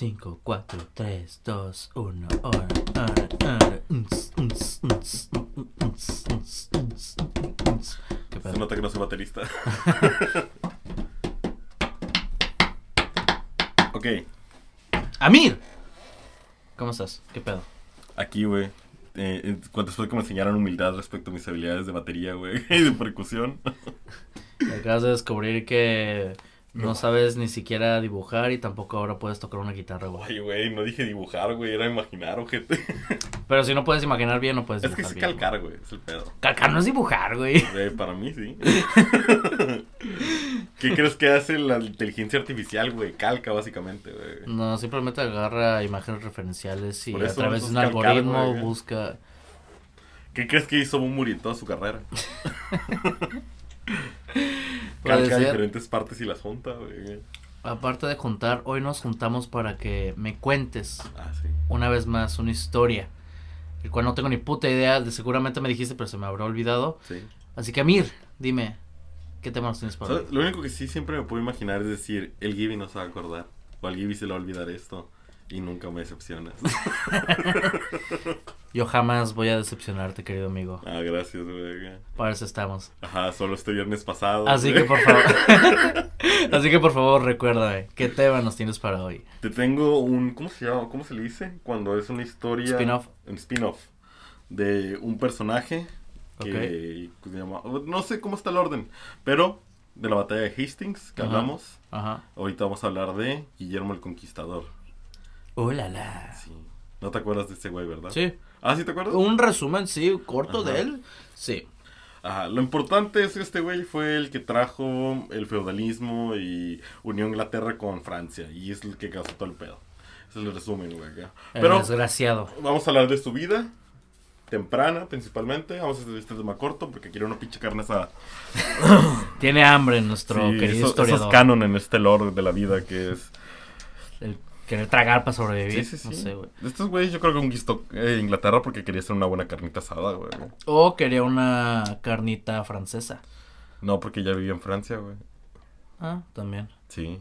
5, 4, 3, 2, 1, ahora, ahora, ahora. Uns, uns, uns, uns, uns, uns, uns. ¿Qué Se nota que no soy baterista. ok, Amir, ¿cómo estás? ¿Qué pedo? aquí, güey. Eh, eh, cuando de que me enseñaran humildad respecto a mis habilidades de batería, güey, y de percusión. Acabas de descubrir que no sabes ni siquiera dibujar y tampoco ahora puedes tocar una guitarra, güey. Ay, güey, no dije dibujar, güey, era imaginar, ojete. Pero si no puedes imaginar bien, no puedes Es que dibujar es calcar, güey, es el pedo. Calcar no es dibujar, güey. Güey, para mí sí. ¿Qué crees que hace la inteligencia artificial, güey? Calca, básicamente, güey. No, simplemente agarra imágenes referenciales y a través de un calcar, algoritmo güey. busca... ¿Qué crees que hizo Bumburi en toda su carrera? Calca diferentes partes y las junta, güey. Aparte de juntar, hoy nos juntamos para que me cuentes Ah, sí. una vez más una historia, el cual no tengo ni puta idea, de seguramente me dijiste, pero se me habrá olvidado. Sí. Así que Amir, dime, ¿qué tema nos tienes para hoy? ¿Sabes? Lo único que sí siempre me puedo imaginar es decir, el Gibby no se va a acordar. O al Gibby se le va a olvidar esto. Y nunca me decepcionas. Yo jamás voy a decepcionarte, querido amigo. ah, gracias, güey. Para eso estamos. Ajá, solo este viernes pasado. Así güey. que por favor, así que por favor recuérdame, ¿qué tema nos tienes para hoy? Te tengo un. ¿Cómo se llama? ¿Cómo se le dice? Cuando es una historia. Spin-off. Un spin-off. De un personaje. Que se llama. No sé cómo está el orden. Pero de la batalla de Hastings que hablamos. Ajá. Ahorita vamos a hablar de Guillermo el Conquistador. ¡Oh, la, la! Sí. No te acuerdas de ese güey, ¿verdad? Sí, Ah, ¿sí te acuerdas? un resumen, sí, corto Ajá. de él. Sí. Ajá, lo importante es que este güey fue el que trajo el feudalismo y unió Inglaterra con Francia. Y es el que causó todo el pedo. Ese es el resumen, güey. Pero desgraciado. vamos a hablar de su vida. Temprana, principalmente. Vamos a hacer este tema corto porque quiero una pinche carne asada. Tiene hambre nuestro Sí, querido eso, eso historiador. es canon en este lore de la vida que es. El querer tragar para sobrevivir. Sí, sí, sí. No sé, güey. Estos güeyes yo creo que conquistó eh, Inglaterra porque quería hacer una buena carnita asada, güey. O quería una carnita francesa. No, porque ya vivía en Francia, güey. Ah, también. Sí.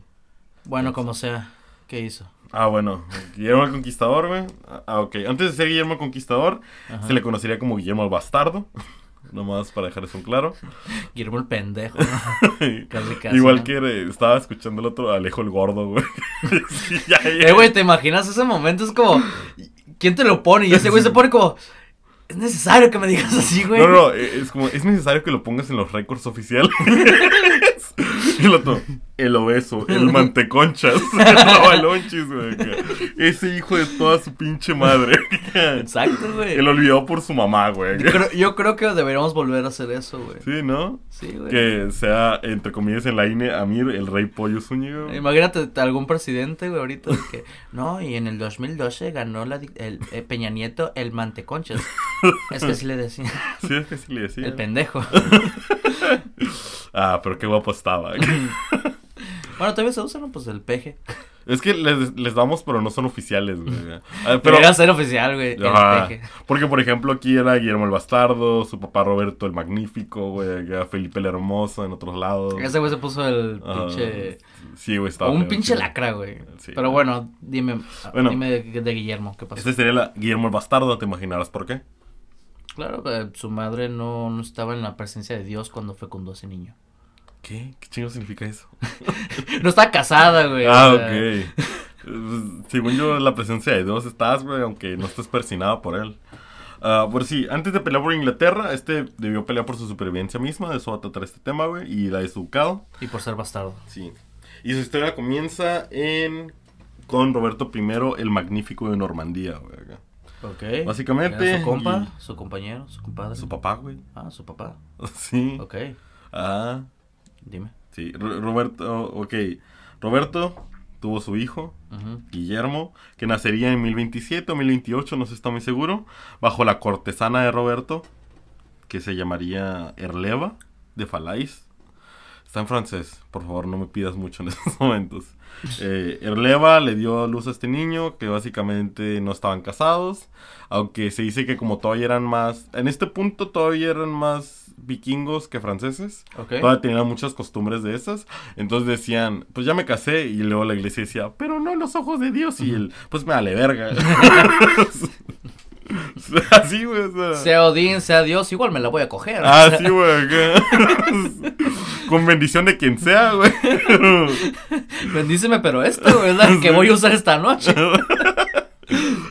Bueno, como sea. ¿Qué hizo? Ah, bueno, Guillermo el Conquistador, güey. Ah, ok. Antes de ser Guillermo el Conquistador, Ajá. se le conocería como Guillermo el Bastardo. Nomás para dejar eso claro. Guillermo el pendejo. ¿no? Casi, casi, Igual ¿no? que estaba escuchando el otro Alejo el Gordo, güey. Sí, ya, ya. Eh, güey, ¿te imaginas ese momento? Es como, ¿quién te lo pone? Y ese güey se pone como, es necesario que me digas así, güey. No, no, eh, es como, es necesario que lo pongas en los récords oficiales. El otro, el obeso, el manteconchas, el güey. Ese hijo de toda su pinche madre. Exacto, güey. El olvidado por su mamá, güey. Yo creo, yo creo que deberíamos volver a hacer eso, güey. Sí, ¿no? Sí, güey. Que sea, entre comillas, en la INE, Amir, el rey pollo Zúñiga. güey. Imagínate algún presidente, güey, ahorita que, no, y en el 2012 ganó la, di- el, eh, Peña Nieto el manteconchas. Es que así le decía, Sí, es que sí le decía. el pendejo. Ah, pero qué guapo estaba. Bueno, todavía se usa, ¿no? Pues el peje. es que les, les damos, pero no son oficiales, güey. Ah, Pero Debería ser oficial, güey, el Ajá. peje. porque, por ejemplo, aquí era Guillermo el Bastardo, su papá Roberto el Magnífico, güey, Felipe el Hermoso en otros lados. Ese güey se puso el Ajá. pinche... Sí, güey, estaba un feo, pinche sí. lacra, güey. Sí. Pero bueno, dime, Bueno. dime de, de Guillermo, ¿qué pasó? Este sería la Guillermo el Bastardo, te imaginarás por qué. Claro, eh, su madre no, no estaba en la presencia de Dios cuando fecundó a ese niño. ¿Qué? ¿Qué chingo significa eso? No está casada, güey. o ah, sea, ok. Eh, Según yo, en la presencia de Dios estás, güey, aunque no estés persinada por él. Ah, pues sí, antes de pelear por Inglaterra, este debió pelear por su supervivencia misma, de eso va a tratar este tema, güey, y la de su ducado. Y por ser bastardo. Sí. Y su historia comienza en con Roberto I el Magnífico de Normandía, güey. Ok. Básicamente, Era Su compa, y- su compañero, su compadre. Su papá, güey. Ah, su papá. Sí. Ok, Ah, dime. sí. Ro- Roberto, ok. Roberto tuvo su hijo. Guillermo, que nacería en 1027 o 1028, no se está muy seguro, bajo la cortesana de Roberto, que se llamaría Erleva de Falais. Está en francés, por favor, no me pidas mucho en estos momentos. Eh, Erleva le dio luz a este niño, que básicamente no estaban casados, aunque se dice que como todavía eran más, en este punto todavía eran más vikingos que franceses, Ok. todavía tenían muchas costumbres de esas, entonces decían, pues ya me casé, y luego la iglesia decía, pero no en los ojos de Dios, y él, pues me vale verga. Así, güey, o sea. Sea Odín, sea Dios, igual me la voy a coger. Ah, sí, güey. Con bendición de quien sea, güey. Bendíceme, pero esto, ¿verdad? Que voy a usar esta noche.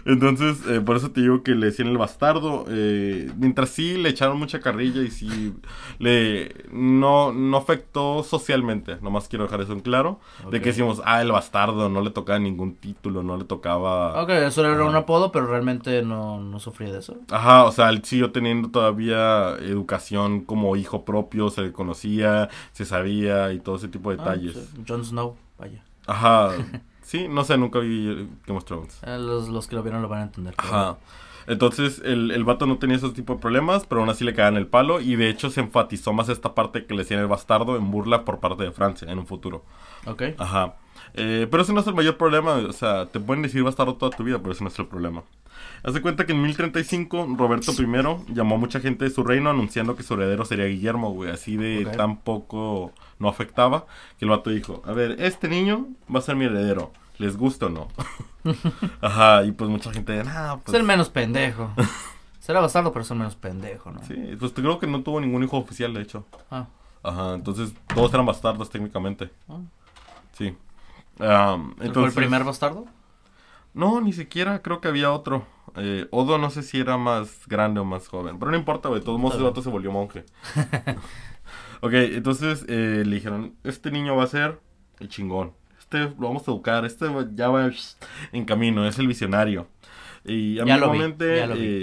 Entonces, eh, por eso te digo que le decían el bastardo. eh, mientras sí le echaron mucha carrilla y sí le no, no afectó socialmente. Nomás quiero dejar eso en claro. De que decimos, ah, el bastardo, no le tocaba ningún título, no le tocaba. Ok, eso era un apodo, pero realmente no, no sufrí de eso. Ajá, o sea, él siguió teniendo todavía educación como hijo propio, se le conocía, se sabía y todo ese tipo de Ah, detalles. sí, Jon Snow, vaya. Ajá. Sí, no sé, nunca vi Game of Thrones. Eh, Los, los que lo vieron lo van a entender. pero- Ajá. Entonces, el, el vato no tenía ese tipo de problemas, pero aún así le cagaban el palo. Y de hecho, se enfatizó más esta parte que le decían el bastardo en burla por parte de Francia en un futuro. Ok. Ajá. Eh, pero ese no es el mayor problema. O sea, te pueden decir bastardo toda tu vida, pero ese no es el problema. Haz de cuenta que en 1035, Roberto I llamó a mucha gente de su reino anunciando que su heredero sería Guillermo, güey. Así de tan poco no afectaba que el vato dijo: A ver, este niño va a ser mi heredero. ¿Les gusta o no? Ajá, y pues mucha gente, nah, pues. Ser menos pendejo. Será bastardo, pero ser menos pendejo, ¿no? Sí, pues te creo que no tuvo ningún hijo oficial, de hecho. Ah, Ajá, entonces todos eran bastardos técnicamente. ah. Sí. ¿Fue entonces, el primer bastardo? No, ni siquiera creo que había otro. Eh, Odo no sé si era más grande o más joven. Pero no importa, güey. De todos modos, ese vato se volvió monje. ok, entonces eh, le dijeron: Este niño va a ser el chingón. Este lo vamos a educar. Este ya va en camino. Es el visionario. Y lo vi,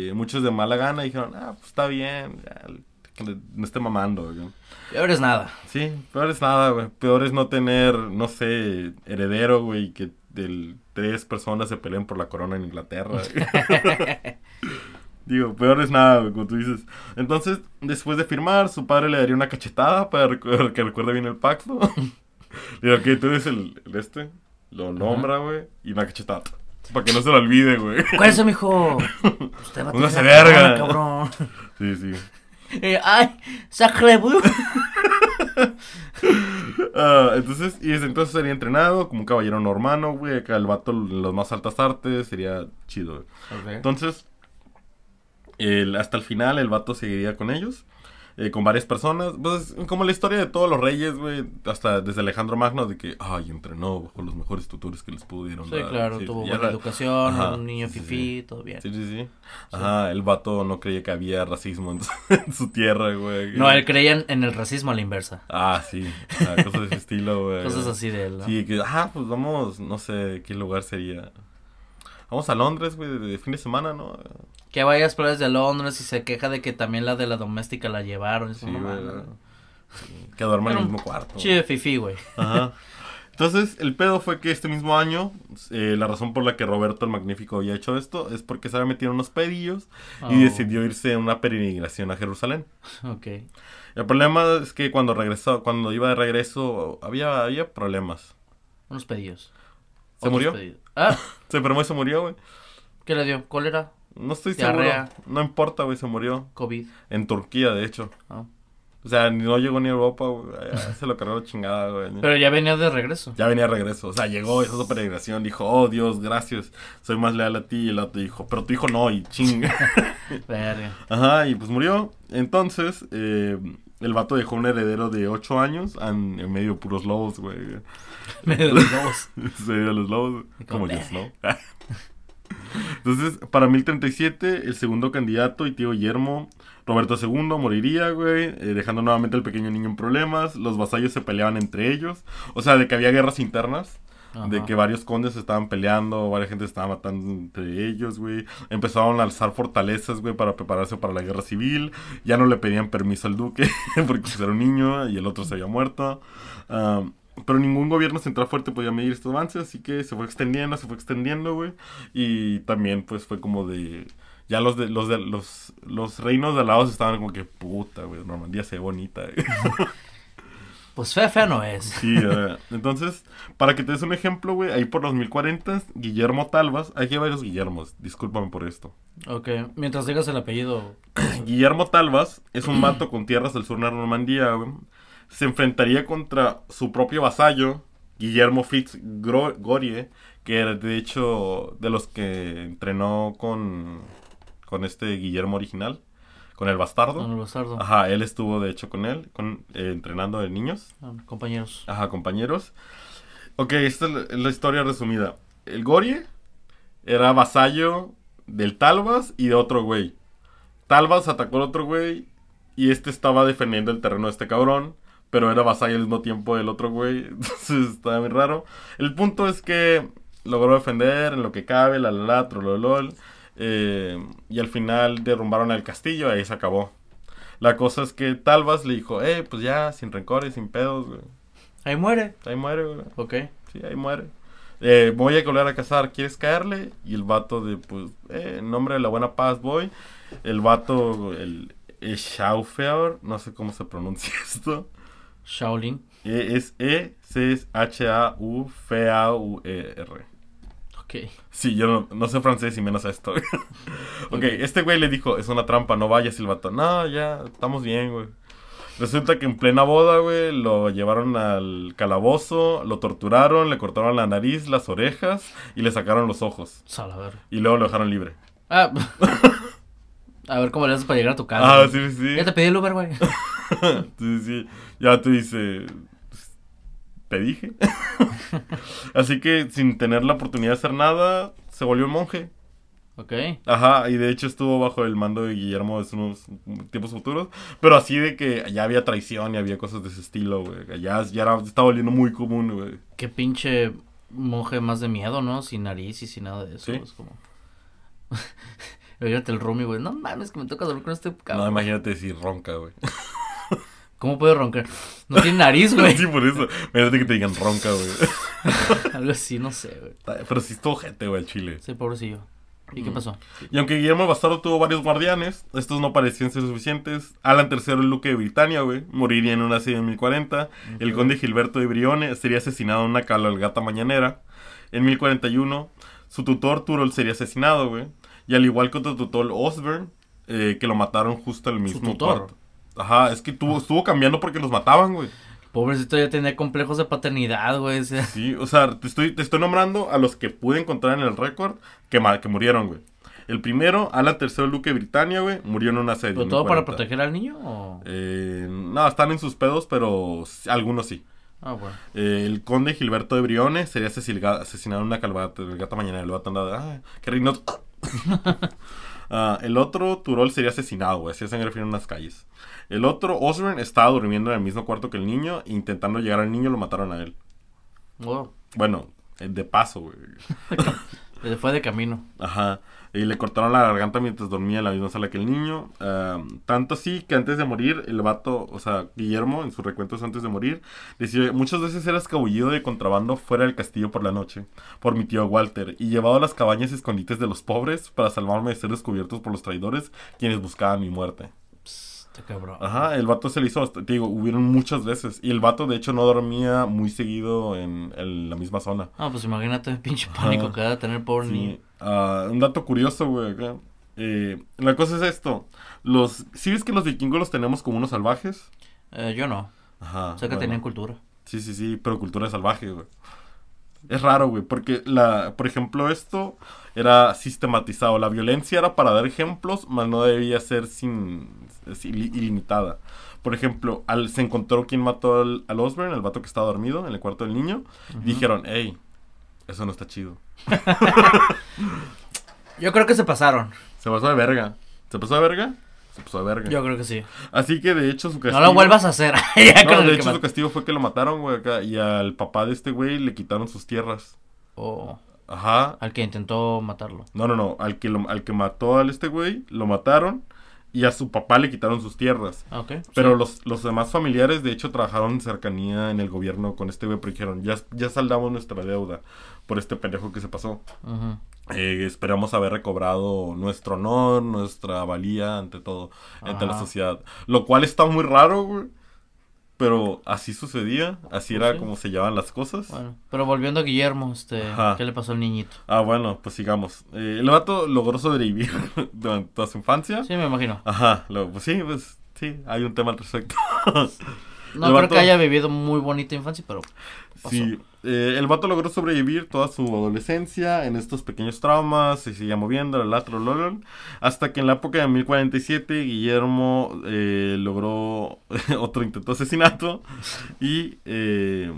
eh, muchos de mala gana dijeron: Ah, pues está bien. ya, que le- no esté mamando. güey". Y ahora es nada. Sí, peor es nada, güey. Peor es no tener, no sé, heredero, güey, que del, tres personas se peleen por la corona en Inglaterra. Digo, peor es nada, güey, como tú dices. Entonces, después de firmar, su padre le daría una cachetada para recu- que recuerde bien el pacto. Digo, ok, tú eres el, el este, lo nombra, güey, y una cachetada. Para que no se lo olvide, güey. Cuídese, mijo. Usted va a tener la verga. cabrón. Sí, sí. Eh, ay, sacre blue. Ah, entonces, y desde entonces sería entrenado como un caballero normano, güey. Acá el vato en las más altas artes sería chido, güey. Entonces, el- hasta el final el vato seguiría con ellos, eh, con varias personas. Pues como la historia de todos los reyes, güey, hasta desde Alejandro Magno, de que, ay, entrenó bajo los mejores tutores que les pudieron Sí, dar. claro, Sí, tuvo buena era- educación, Ajá, un niño sí, fifí, todo bien. Sí, sí, sí. Ajá, el vato no creía que había racismo en su, en su tierra, güey. No, él creía en, en el racismo a la inversa. Ah, sí, ah, cosas de ese estilo, güey. Cosas así de él. ¿no? Sí, que, ah, pues vamos, no sé qué lugar sería. Vamos a Londres, güey, de, de fin de semana, ¿no? Que vaya a las playas de Londres y se queja de que también la de la doméstica la llevaron. Sí, güey. Que duerma en el mismo cuarto. Chido fifí, güey. Ajá. Entonces, el pedo fue que este mismo año, eh, la razón por la que Roberto el Magnífico había hecho esto es porque se había metido en unos pedillos y Oh, decidió irse en una peregrinación a Jerusalén. Ok. El problema es que cuando regresó, cuando iba de regreso, había, había problemas. Unos pedidos. ¿Se Otros murió? pedidos. Ah, Se enfermó y se murió, güey. ¿qué le dio? ¿Cólera? No estoy Diarrea. seguro. No importa, güey, se murió. ¿COVID? En Turquía, de hecho. Ah. O sea, no llegó ni a Europa, güey. Se lo cargó la chingada, güey. Pero ya venía de regreso. Ya venía de regreso. O sea, llegó, hizo su peregrinación. Dijo, oh, Dios, gracias. Soy más leal a ti. Y el otro dijo, pero tu hijo no. Y ching. Verga. Ajá, y pues murió. Entonces, eh, el vato dejó un heredero de 8 años en, en medio de puros lobos, güey. Medio de los dos. Se dio a los lobos. Como Jon Snow. Entonces, para 1037, el segundo candidato y tío Guillermo, Roberto II, moriría, güey, eh, dejando nuevamente al pequeño niño en problemas. Los vasallos se peleaban entre ellos. O sea, de que había guerras internas. De Ajá. que varios condes estaban peleando, varias gente se estaba matando entre ellos, güey. Empezaron a alzar fortalezas, güey, para prepararse para la guerra civil. Ya no le pedían permiso al duque, porque pues, era un niño y el otro se había muerto. Am, pero ningún gobierno central fuerte podía medir estos avances, así que se fue extendiendo, se fue extendiendo, güey. Y también, pues, fue como de... Ya los de los de los, los reinos de al lado estaban como que puta, güey, Normandía se ve bonita. güey". Pues fea, fea no es. Sí, entonces, para que te des un ejemplo, güey, ahí por los 1040, Guillermo Talvas, aquí hay varios Guillermos, discúlpame por esto. Ok, mientras digas el apellido. Guillermo Talvas es un mato con tierras del sur de Normandía, güey. Se enfrentaría contra su propio vasallo, Guillermo Fitz Gro- Gorie, que era de hecho de los que entrenó con, con este Guillermo original, con el bastardo. Don el bastardo. Ajá, él estuvo de hecho con él, con, eh, entrenando de niños. Ah, compañeros. Ajá, compañeros. Ok, esta es la, es la historia resumida. El Gorie era vasallo del Talvas y de otro güey. Talvas atacó al otro güey y este estaba defendiendo el terreno de este cabrón, pero era vasallo al mismo tiempo del otro güey. Entonces estaba muy raro. El punto es que logró defender en lo que cabe, la la la, trololol. eh, y al final derrumbaron el castillo, ahí se acabó. La cosa es que Talvas le dijo, eh, pues ya, sin rencores, sin pedos, güey. Ahí muere. Ahí muere, güey. Ok. Sí, ahí muere. Eh, voy a volver a casar, ¿quieres caerle? Y el vato de, pues, eh, en nombre de la buena paz voy. El vato, el, Schauffer, no sé cómo se pronuncia esto. Shaolin. E- es E-C-H-A-U-F-A-U-E-R. Ok. Sí, yo no, no sé francés y menos esto. ok, este güey le dijo, es una trampa, no vayas. Y el vato, no, ya, estamos bien, güey. Resulta que en plena boda, güey, lo llevaron al calabozo, lo torturaron, le cortaron la nariz, las orejas y le sacaron los ojos. Sal, a ver. Y luego lo dejaron libre. Ah. a ver cómo le haces para llegar a tu casa. Ah, güey. sí, sí. Ya te pedí el Uber, güey. sí, sí. Ya tú dices, te dije. Así que sin tener la oportunidad de hacer nada, se volvió monje. ok. Ajá, y de hecho estuvo bajo el mando de Guillermo de unos tiempos futuros. Pero así de que ya había traición y había cosas de ese estilo, güey. Ya, ya era, estaba volviendo muy común, güey. Qué pinche monje más de miedo, ¿no? Sin nariz y sin nada de eso. Sí. Es como. Imagínate el Rumi, güey. No mames, que me toca dormir con este No, cabrón. imagínate si ronca, güey. ¿Cómo puede roncar? No tiene nariz, güey. sí, por eso. Imagínate que te digan ronca, güey. Algo así, no sé, güey. Pero sí estuvo gente, güey, el chile. Sí, pobrecillo. ¿Y qué pasó? Y aunque Guillermo Bastardo tuvo varios guardianes, estos no parecían ser suficientes. Alan III, el duque de Britania, güey, moriría en una serie en 1040. El Ok. conde Gilberto de Brione sería asesinado en una cabalgata mañanera. En 1041, su tutor Turol sería asesinado, güey. Y al igual que otro tutor Osborne, eh, que lo mataron justo al mismo tutor? cuarto. Ajá, es que tuvo, estuvo cambiando porque los mataban, güey. Pobrecito ya tenía complejos de paternidad, güey. o sea, Sí, o sea, te estoy, te estoy nombrando a los que pude encontrar en el récord que, que murieron, güey. El primero, Alan III, duque de Britania, güey, murió en una serie. ¿Pero todo para 1040. proteger al niño o...? Eh, no, están en sus pedos, pero algunos sí. Ah, bueno. Eh, el conde Gilberto de Brione sería asesinado en una calvata, gata mañana. El vato andaba, ah, qué reino. Ah, el otro, Turol, sería asesinado, güey. Hacía sangre fría en unas calles. El otro, Osborne, estaba durmiendo en el mismo cuarto que el niño. e Intentando llegar al niño, lo mataron a él. Oh, Bueno, eh, de paso, güey. se fue de camino. Ajá. Y le cortaron la garganta mientras dormía en la misma sala que el niño. Ah, tanto así que antes de morir, el vato, o sea, Guillermo, en sus recuentos antes de morir, decía, muchas veces era escabullido de contrabando fuera del castillo por la noche, por mi tío Walter, y llevado a las cabañas y escondites de los pobres para salvarme de ser descubiertos por los traidores, quienes buscaban mi muerte. Cabrón. Ajá, el vato se le hizo, hasta- te digo, hubieron muchas veces, y el vato de hecho no dormía muy seguido en, en la misma zona. Ah, pues imagínate, pinche pánico Ajá. que da tener pobre Sí. niño. Ah, un dato curioso, güey. acá. Eh, la cosa es esto. Los, ¿Sí ves que los vikingos los tenemos como unos salvajes? Eh, yo no. Ajá. O sea que bueno. tenían cultura. Sí, sí, sí, pero cultura salvaje, güey. Es raro, güey, porque la, por ejemplo, esto era sistematizado. La violencia era para dar ejemplos, mas no debía ser sin, sin- ilimitada. Por ejemplo, al, se encontró quien mató al, al Osborne, el vato que estaba dormido en el cuarto del niño. Dijeron, hey, eso no está chido. Yo creo que se pasaron. Se pasó de verga. ¿Se pasó de verga? Se pasó de verga. Yo creo que sí. Así que de hecho su castigo. No lo vuelvas a hacer. No, de hecho su castigo fue que lo mataron, güey, acá. Y al papá de este güey le quitaron sus tierras. O Ajá. al que intentó matarlo. No, no, no. Al que, lo- al que mató al este güey, lo mataron. Y a su papá le quitaron sus tierras. Ah, ok. Pero sí. los, los demás familiares, de hecho, trabajaron en cercanía en el gobierno con este güey. Porque dijeron, ya, ya saldamos nuestra deuda por este pendejo que se pasó. Ujú. Eh, esperamos haber recobrado nuestro honor, nuestra valía ante todo, ante la Ajá. sociedad. Lo cual está muy raro, güey. Pero así sucedía, así era Sí. como se llevaban las cosas. Bueno, pero volviendo a Guillermo, este, Ajá. ¿qué le pasó al niñito? Ah, bueno, pues sigamos. Eh, el vato logró sobrevivir durante toda su infancia. Sí, me imagino. Ajá, lo- pues sí, pues sí, hay un tema al respecto. No El creo vato- que haya vivido muy bonita infancia, pero pasó. Sí, eh, el vato logró sobrevivir toda su adolescencia en estos pequeños traumas, se seguía moviendo, la latro, lolol, hasta que en la época de 1047 Guillermo eh, logró otro intento de asesinato y eh,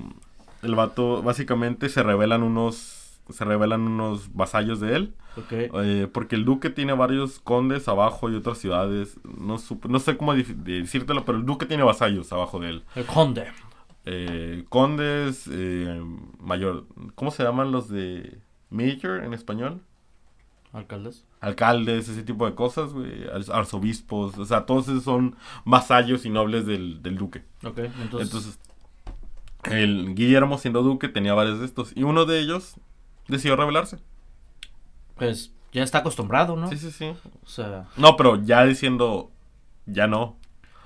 el vato básicamente se revelan unos se revelan unos vasallos de él eh, porque el duque tiene varios condes abajo y otras ciudades no supe- no sé cómo decírtelo pero el duque tiene vasallos abajo de él El conde. eh, condes, eh, mayor, ¿cómo se llaman los de Major en español? Alcaldes. Alcaldes, ese tipo de cosas, güey, ar- arzobispos, o sea, todos esos son vasallos y nobles del, del duque. Ok, entonces. Entonces, el Guillermo siendo duque tenía varios de estos y uno de ellos decidió rebelarse. pues ya está acostumbrado, ¿no? Sí, sí, sí. O sea. No, pero ya diciendo, ya no.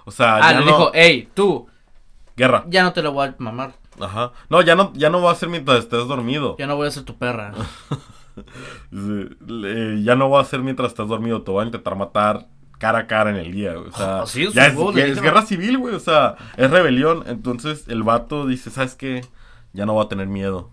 O sea, Ah, ya le no. dijo, hey, tú, Guerra. ya no te lo voy a mamar. Ajá. No, ya no, ya no va a ser mientras estés dormido. Ya no voy a ser tu perra. Sí, ya no va a ser mientras estás dormido, te voy a intentar matar cara a cara en el día, güey. O sea, sí, ya es, ya es guerra. civil, güey. O sea, es rebelión. Entonces el vato dice, ¿sabes qué? Ya no voy a tener miedo.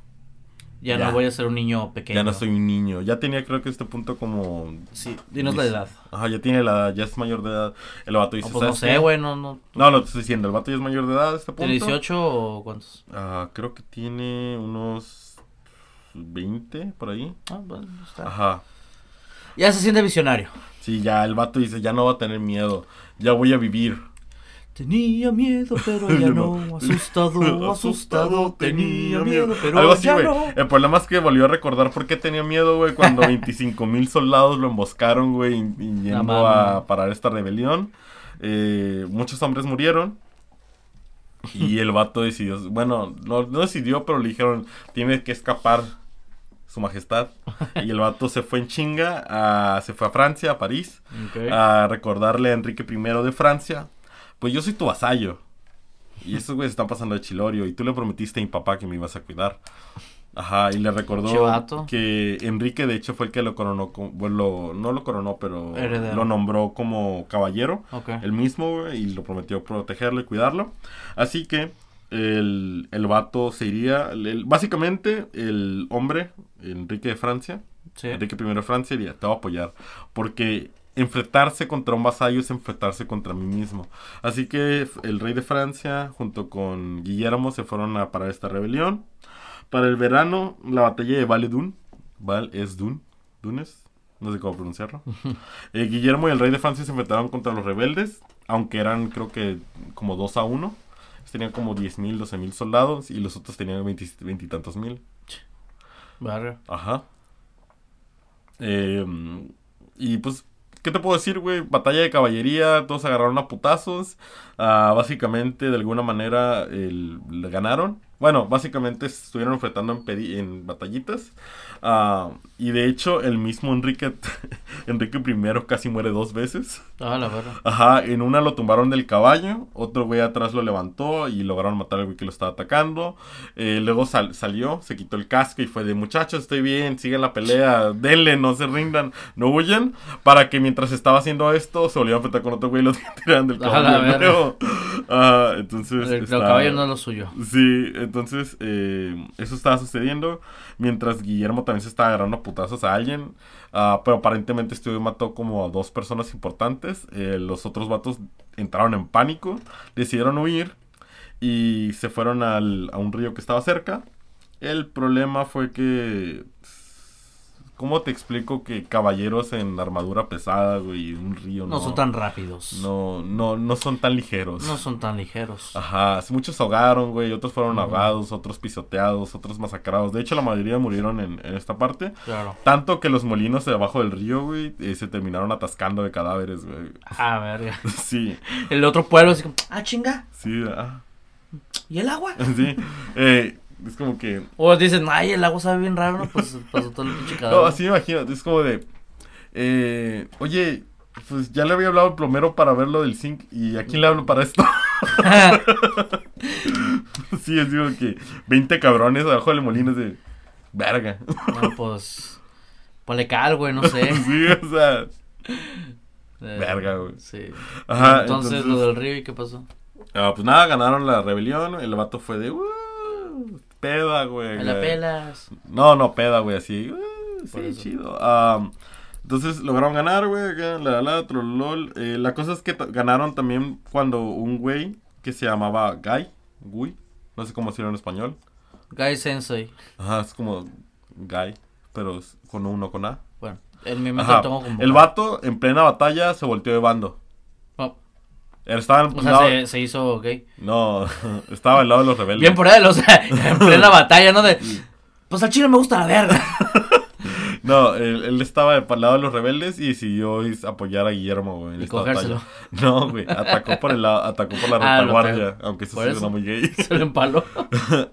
Ya, Ya. no voy a ser un niño pequeño. Ya no soy un niño. Ya tenía, creo que este punto como. Sí, dinos la edad. Ajá, ya tiene la edad, ya es mayor de edad. El vato dice, pues no ¿sabes sé, güey, no, no. No, lo estoy diciendo. El vato ya es mayor de edad a este punto. ¿Tiene 18 o cuántos? Ah, creo que tiene unos 20 por ahí. Ah, bueno, está. Ajá. Ya se siente visionario. Sí, ya el vato dice, ya no va a tener miedo, ya voy a vivir. Tenía miedo, pero Ya no. Asustado, asustado. Tenía miedo, pero Algo así, ya güey. no. El problema es que volvió a recordar por qué tenía miedo, güey, cuando 25 mil soldados lo emboscaron, güey, y, y yendo a parar esta rebelión. Eh, muchos hombres murieron. Y el vato decidió, bueno, no, no decidió, pero le dijeron, tiene que escapar su majestad. Y el vato se fue en chinga, a- se fue a Francia, a París. A recordarle a Enrique I de Francia, pues yo soy tu vasallo. Y esos güeyes están pasando de chilorio y tú le prometiste a mi papá que me ibas a cuidar. Ajá, y le recordó Chivato. que Enrique de hecho fue el que lo coronó, bueno, no lo coronó, pero Heredero. lo nombró como caballero. Ok. El mismo, güey, y lo prometió protegerlo y cuidarlo. Así que el, el vato se iría, el- básicamente el hombre, Enrique de Francia, Sí. Enrique I de Francia diría, te voy a apoyar. Porque enfrentarse contra un vasallo es enfrentarse contra mí mismo. Así que el rey de Francia, junto con Guillermo, se fueron a parar esta rebelión. Para el verano, la batalla de Val-es-Dun. Val es Dun. Dunes. No sé cómo pronunciarlo. Eh, Guillermo y el rey de Francia se enfrentaron contra los rebeldes. Aunque eran, creo que, como 2 a 1. Tenían como 10.000, 12.000 soldados. Y los otros tenían 20 veintitantos mil. Barrio. Ajá. Eh, y pues, ¿qué te puedo decir, güey? Batalla de caballería, todos agarraron a putazos. Ah, básicamente, de alguna manera, el- le ganaron. Bueno, básicamente estuvieron enfrentando en, pedi- en batallitas. Ah, y de hecho, el mismo Enrique, Enrique I casi muere dos veces. Ah, la verdad. Ajá, en una lo tumbaron del caballo, otro güey atrás lo levantó y lograron matar al güey que lo estaba atacando. Eh, luego sal- salió, se quitó el casco y fue de muchachos, estoy bien, sigan la pelea, denle, no se rindan, no huyan. Para que mientras estaba haciendo esto, se volvió a enfrentar con otro güey y lo tiraron del la caballo. nuevo. Ah, entonces, El, está- caballo no es lo suyo. Sí, entonces eh, eso estaba sucediendo mientras Guillermo también se estaba agarrando a putazos a alguien. ah, pero aparentemente este mató como a dos personas importantes. eh, los otros vatos entraron en pánico, decidieron huir y se fueron al- a un río que estaba cerca. El problema fue que... ¿Cómo te explico que caballeros en armadura pesada, güey, un río No, son tan rápidos. No, no, no son tan ligeros. No son tan ligeros. Ajá, muchos se ahogaron, güey, otros fueron Ujú. ahogados, otros pisoteados, otros masacrados. De hecho, la mayoría murieron en, en esta parte. Claro. Tanto que los molinos de abajo del río, güey, eh, se terminaron atascando de cadáveres, güey. Ah, verga. Sí, El otro pueblo así como, ah, chinga. sí, ah, ¿Y el agua? sí. Eh, es como que... O dicen, ay, el agua sabe bien raro, ¿no? Pues pasó todo el pinche No, cadáver. así me imagino, es como de... eh, oye, pues ya le había hablado al plomero para ver lo del zinc. ¿Y a quién le hablo para esto? sí, es digo que 20 cabrones abajo del molino es de verga. No, pues. Ponle cal, güey, no sé. sí, o sea. Eh, Verga, güey. Sí. Ajá, entonces, entonces- lo del río, ¿y qué pasó? Ah, pues nada, ganaron la rebelión. El vato fue de. "Uh, peda, güey. Me la pelas. No, no, peda, güey, así. "Uh, sí, eso. chido. Am, entonces lograron ganar, güey. La, la, la, trololol. Eh, la cosa es que ganaron también cuando un güey que se llamaba Guy. Guy. No sé cómo decirlo en español. Guy Sensei. Ajá, es como Guy, pero con uno con A. Bueno, en mi mente Ajá. como. El vato en plena batalla se volteó de bando. Estaba o sea, lado- se, se hizo gay. No, estaba al lado de los rebeldes. Bien por él, o sea, en plena batalla, ¿no? De. Pues al chile me gusta la verga. No, él, él estaba al lado de los rebeldes y decidió apoyar a Guillermo, güey. en Y esta cogérselo. batalla. No, güey, atacó por el lado, atacó por la Ah, retaguardia, aunque eso eso. suena muy gay. Se lo empaló.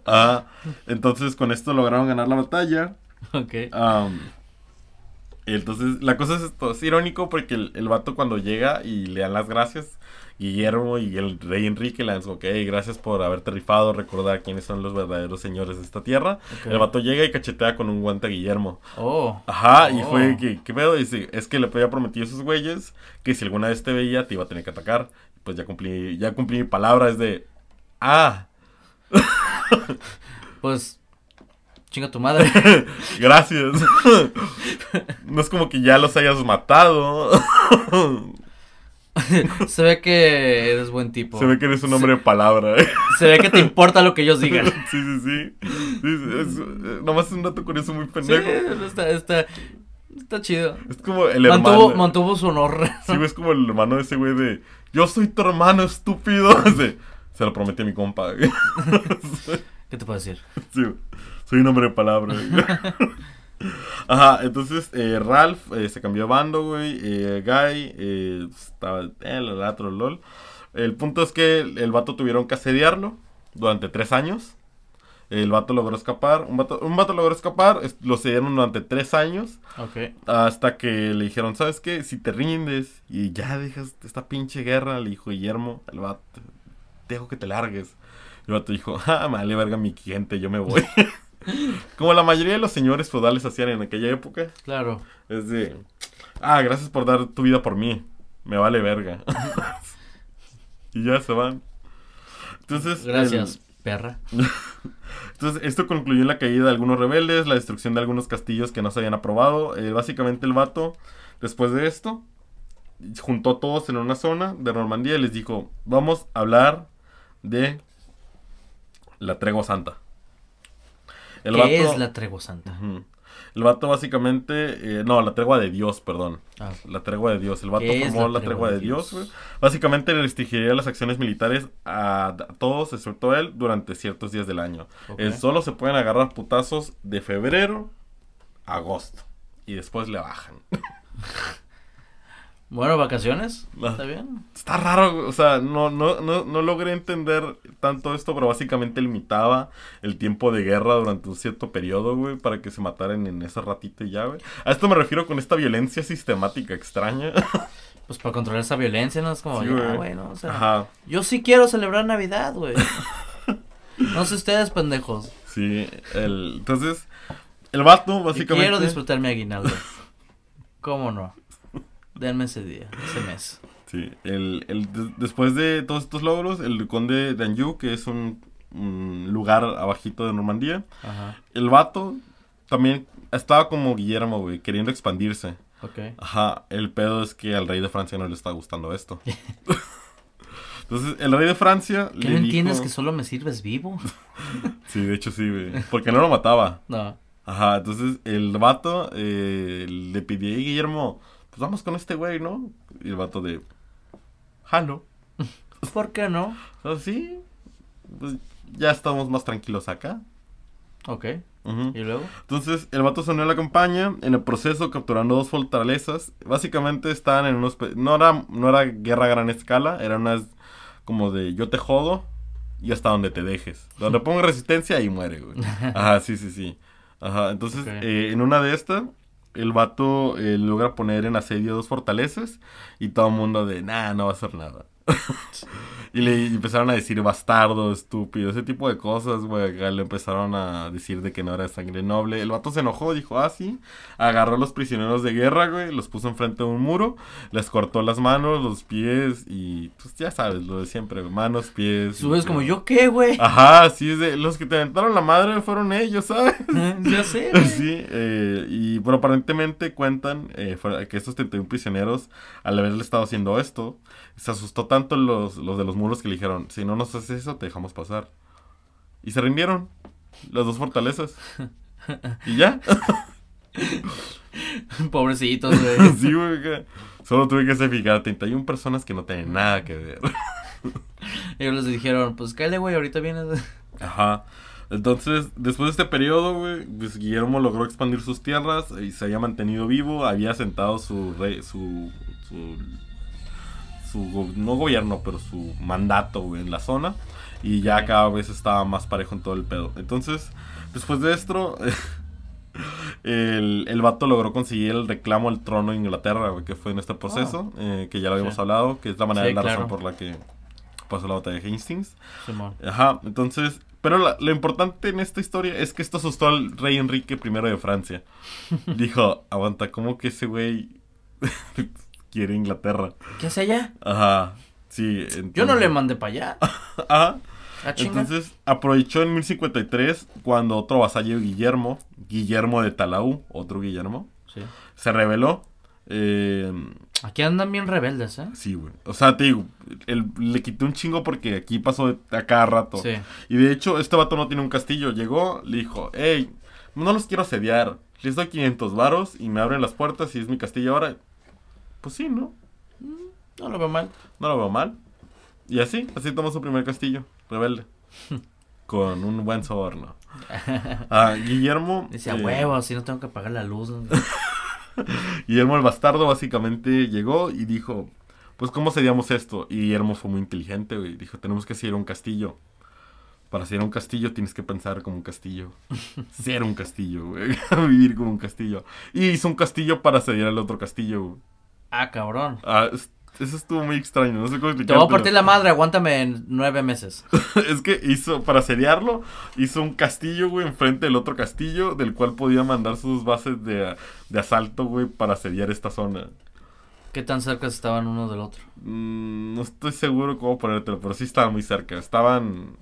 ah, entonces con esto lograron ganar la batalla. ok. Y entonces, la cosa es esto, es irónico porque el, el vato cuando llega y le dan las gracias, Guillermo y el rey Enrique le "Hey, gracias por haberte rifado, recordar quiénes son los verdaderos señores de esta tierra. Ok. El vato llega y cachetea con un guante a Guillermo. Oh. Ajá, y Oh. fue que, ¿qué pedo? Dice, es que le había prometido a esos güeyes que si alguna vez te veía te iba a tener que atacar. Pues ya cumplí, ya cumplí mi palabra, es de, ah, Pues. Chinga tu madre. gracias. no es como que ya los hayas matado. Se ve que eres buen tipo. Se ve que eres un hombre de palabra. ¿eh? Se ve que te importa lo que ellos digan. sí, sí, sí. Sí, sí, es, eh, nomás es un dato curioso muy Sí, pendejo. está, está, está chido. Es como el hermano. Mantuvo, mantuvo su honor. Sí, es como el hermano de ese güey de, yo soy tu hermano, estúpido. Ese, se lo prometí a mi compa. ¿Qué te puedo decir? Sí, soy un hombre de palabra. Ajá, entonces eh, Ralph eh, se cambió de bando, güey. eh, Guy eh, estaba el otro LOL. El punto es que el, el vato tuvieron que asediarlo durante tres años. El vato logró escapar. Un vato, un vato logró escapar. es- Lo asediaron durante tres años. Ok. Hasta que le dijeron, ¿sabes qué? Si te rindes y ya dejas esta pinche guerra, le dijo Guillermo, el vato, dejo que te largues. El vato dijo, ah, vale verga mi gente, yo me voy. Como la mayoría de los señores feudales hacían en aquella época, Claro. es de, ah, gracias por dar tu vida por mí, me vale verga. y ya se van. Entonces, Gracias, el- perra. entonces, esto concluyó en la caída de algunos rebeldes, la destrucción de algunos castillos que no se habían aprobado. Eh, básicamente el vato, después de esto, juntó a todos en una zona de Normandía y les dijo, vamos a hablar de la tregua santa. El ¿Qué vato- es la tregua santa? El vato básicamente, eh, no, la tregua de Dios, perdón. Ah, La tregua de Dios. El vato ¿Qué es formó la la tregua de tregua de Dios, Dios? Básicamente le restringiría las acciones militares a, a todos, excepto a él, durante ciertos días del año. Él solo se pueden agarrar putazos de febrero a agosto. Y después le bajan. Bueno, vacaciones. Ah. ¿Está bien? Está raro, o sea, no, no, no, no logré entender tanto esto, pero básicamente limitaba el tiempo de guerra durante un cierto periodo, güey, para que se mataran en ese ratito y ya, güey. A esto me refiero con esta violencia sistemática extraña. Pues para controlar esa violencia, ¿no? Es como, Sí, ya, güey. ¿no? O sea, Ajá, yo sí quiero celebrar Navidad, güey. no sé ustedes, pendejos. sí. El, entonces, el vato, Y básicamente... quiero disfrutar mi aguinaldo. ¿Cómo no? Denme ese día, ese mes. Sí, el, el- de- después de todos estos logros, el conde de Anjou, que es un, un lugar abajito de Normandía, Ajá. el vato también estaba como Guillermo, güey, queriendo expandirse. Ok. Ajá, el pedo es que al rey de Francia no le está gustando esto. Entonces, el rey de Francia ¿Qué le no entiendes que solo me sirves vivo? Sí, de hecho sí, güey. Porque no lo mataba. No. Ajá, entonces el vato eh, le pidió a Guillermo, pues vamos con este güey, ¿no? Y el vato de, jalo. ¿Por qué no? O sea, sí, pues ya estamos más tranquilos acá. Ok. Ujú. ¿Y luego? Entonces, el vato se unió a la campaña, en el proceso capturando dos fortalezas. Básicamente estaban en unos... No era, no era guerra a gran escala, era unas como de yo te jodo y hasta donde te dejes. Donde ponga resistencia, ahí muere, güey. Ajá, sí, sí, sí. Ajá, entonces, Ok. eh, en una de estas, el vato eh, logra poner en asedio dos fortalezas y todo el mundo de, nah, no va a hacer nada. Y le empezaron a decir bastardo, estúpido, ese tipo de cosas, güey. Le empezaron a decir de que no era de sangre noble. El vato se enojó, dijo, ah, sí. Agarró a los prisioneros de guerra, güey, los puso enfrente de un muro, les cortó las manos, los pies y, pues ya sabes, lo de siempre, manos, pies. Subes como, ¿yo qué, güey? Ajá, sí, es de, los que te aventaron la madre fueron ellos, ¿sabes? ya sé, güey. Sí, eh, y bueno, aparentemente cuentan eh, que estos 31 prisioneros, al haberle estado haciendo esto, se asustó tanto los, los de los muros que le dijeron, si no nos haces eso, te dejamos pasar. Y se rindieron, las dos fortalezas. Y ya, Pobrecitos, güey. sí, güey. Solo tuve que sacrificar a 31 personas que no tienen nada que ver. Ellos les dijeron, pues cállate, güey, ahorita vienes. Ajá. Entonces, después de este periodo, güey, pues Guillermo logró expandir sus tierras y se había mantenido vivo, había asentado su rey, su, su, su no gobierno, pero su mandato, güey, en la zona y ya Ok. cada vez estaba más parejo en todo el pedo. Entonces, después de esto, el, el vato logró conseguir el reclamo al trono de Inglaterra, güey, que fue en este proceso, eh, que ya lo habíamos Sí. hablado, que es la manera, Sí, la claro. razón por la que pasó la batalla de Hastings. Ajá, entonces, pero la- lo importante en esta historia es que esto asustó al rey Enrique I de Francia. Dijo, aguanta, ¿cómo que ese güey quiere Inglaterra? ¿Qué hace allá? Ajá, sí. Yo no le mandé para allá. Ajá, Ah, entonces aprovechó en 1053 cuando otro vasallo Guillermo, Guillermo de Talaú, otro Guillermo, Sí. se rebeló. Eh, Aquí andan bien rebeldes, ¿eh? sí, güey. O sea, te digo, él, le quité un chingo porque aquí pasó de- a cada rato. Sí. Y de hecho, este vato no tiene un castillo. Llegó, le dijo, hey, no los quiero asediar. Les doy 500 varos y me abren las puertas y es mi castillo ahora. Pues sí, ¿no? No lo veo mal. No lo veo mal. Y así, así tomó su primer castillo, rebelde. Con un buen soborno. Ah, Guillermo. Dice, a eh, huevo, si no tengo que pagar la luz. Guillermo el Bastardo básicamente llegó y dijo, pues ¿cómo seríamos esto? Y Guillermo fue muy inteligente, güey. Dijo, tenemos que hacer un castillo. Para hacer un castillo tienes que pensar como un castillo. Ser un castillo, güey. Vivir como un castillo. Y hizo un castillo para asediar al otro castillo, güey. Ah, cabrón. Ah, es- eso estuvo muy extraño, no sé cómo Te voy a partir la madre, aguántame en nueve meses. es que hizo, para asediarlo, hizo un castillo, güey, enfrente del otro castillo, del cual podía mandar sus bases de, de asalto, güey, para asediar esta zona. ¿Qué tan cerca estaban uno del otro? Mm, no estoy seguro cómo ponértelo, pero sí estaban muy cerca. Estaban.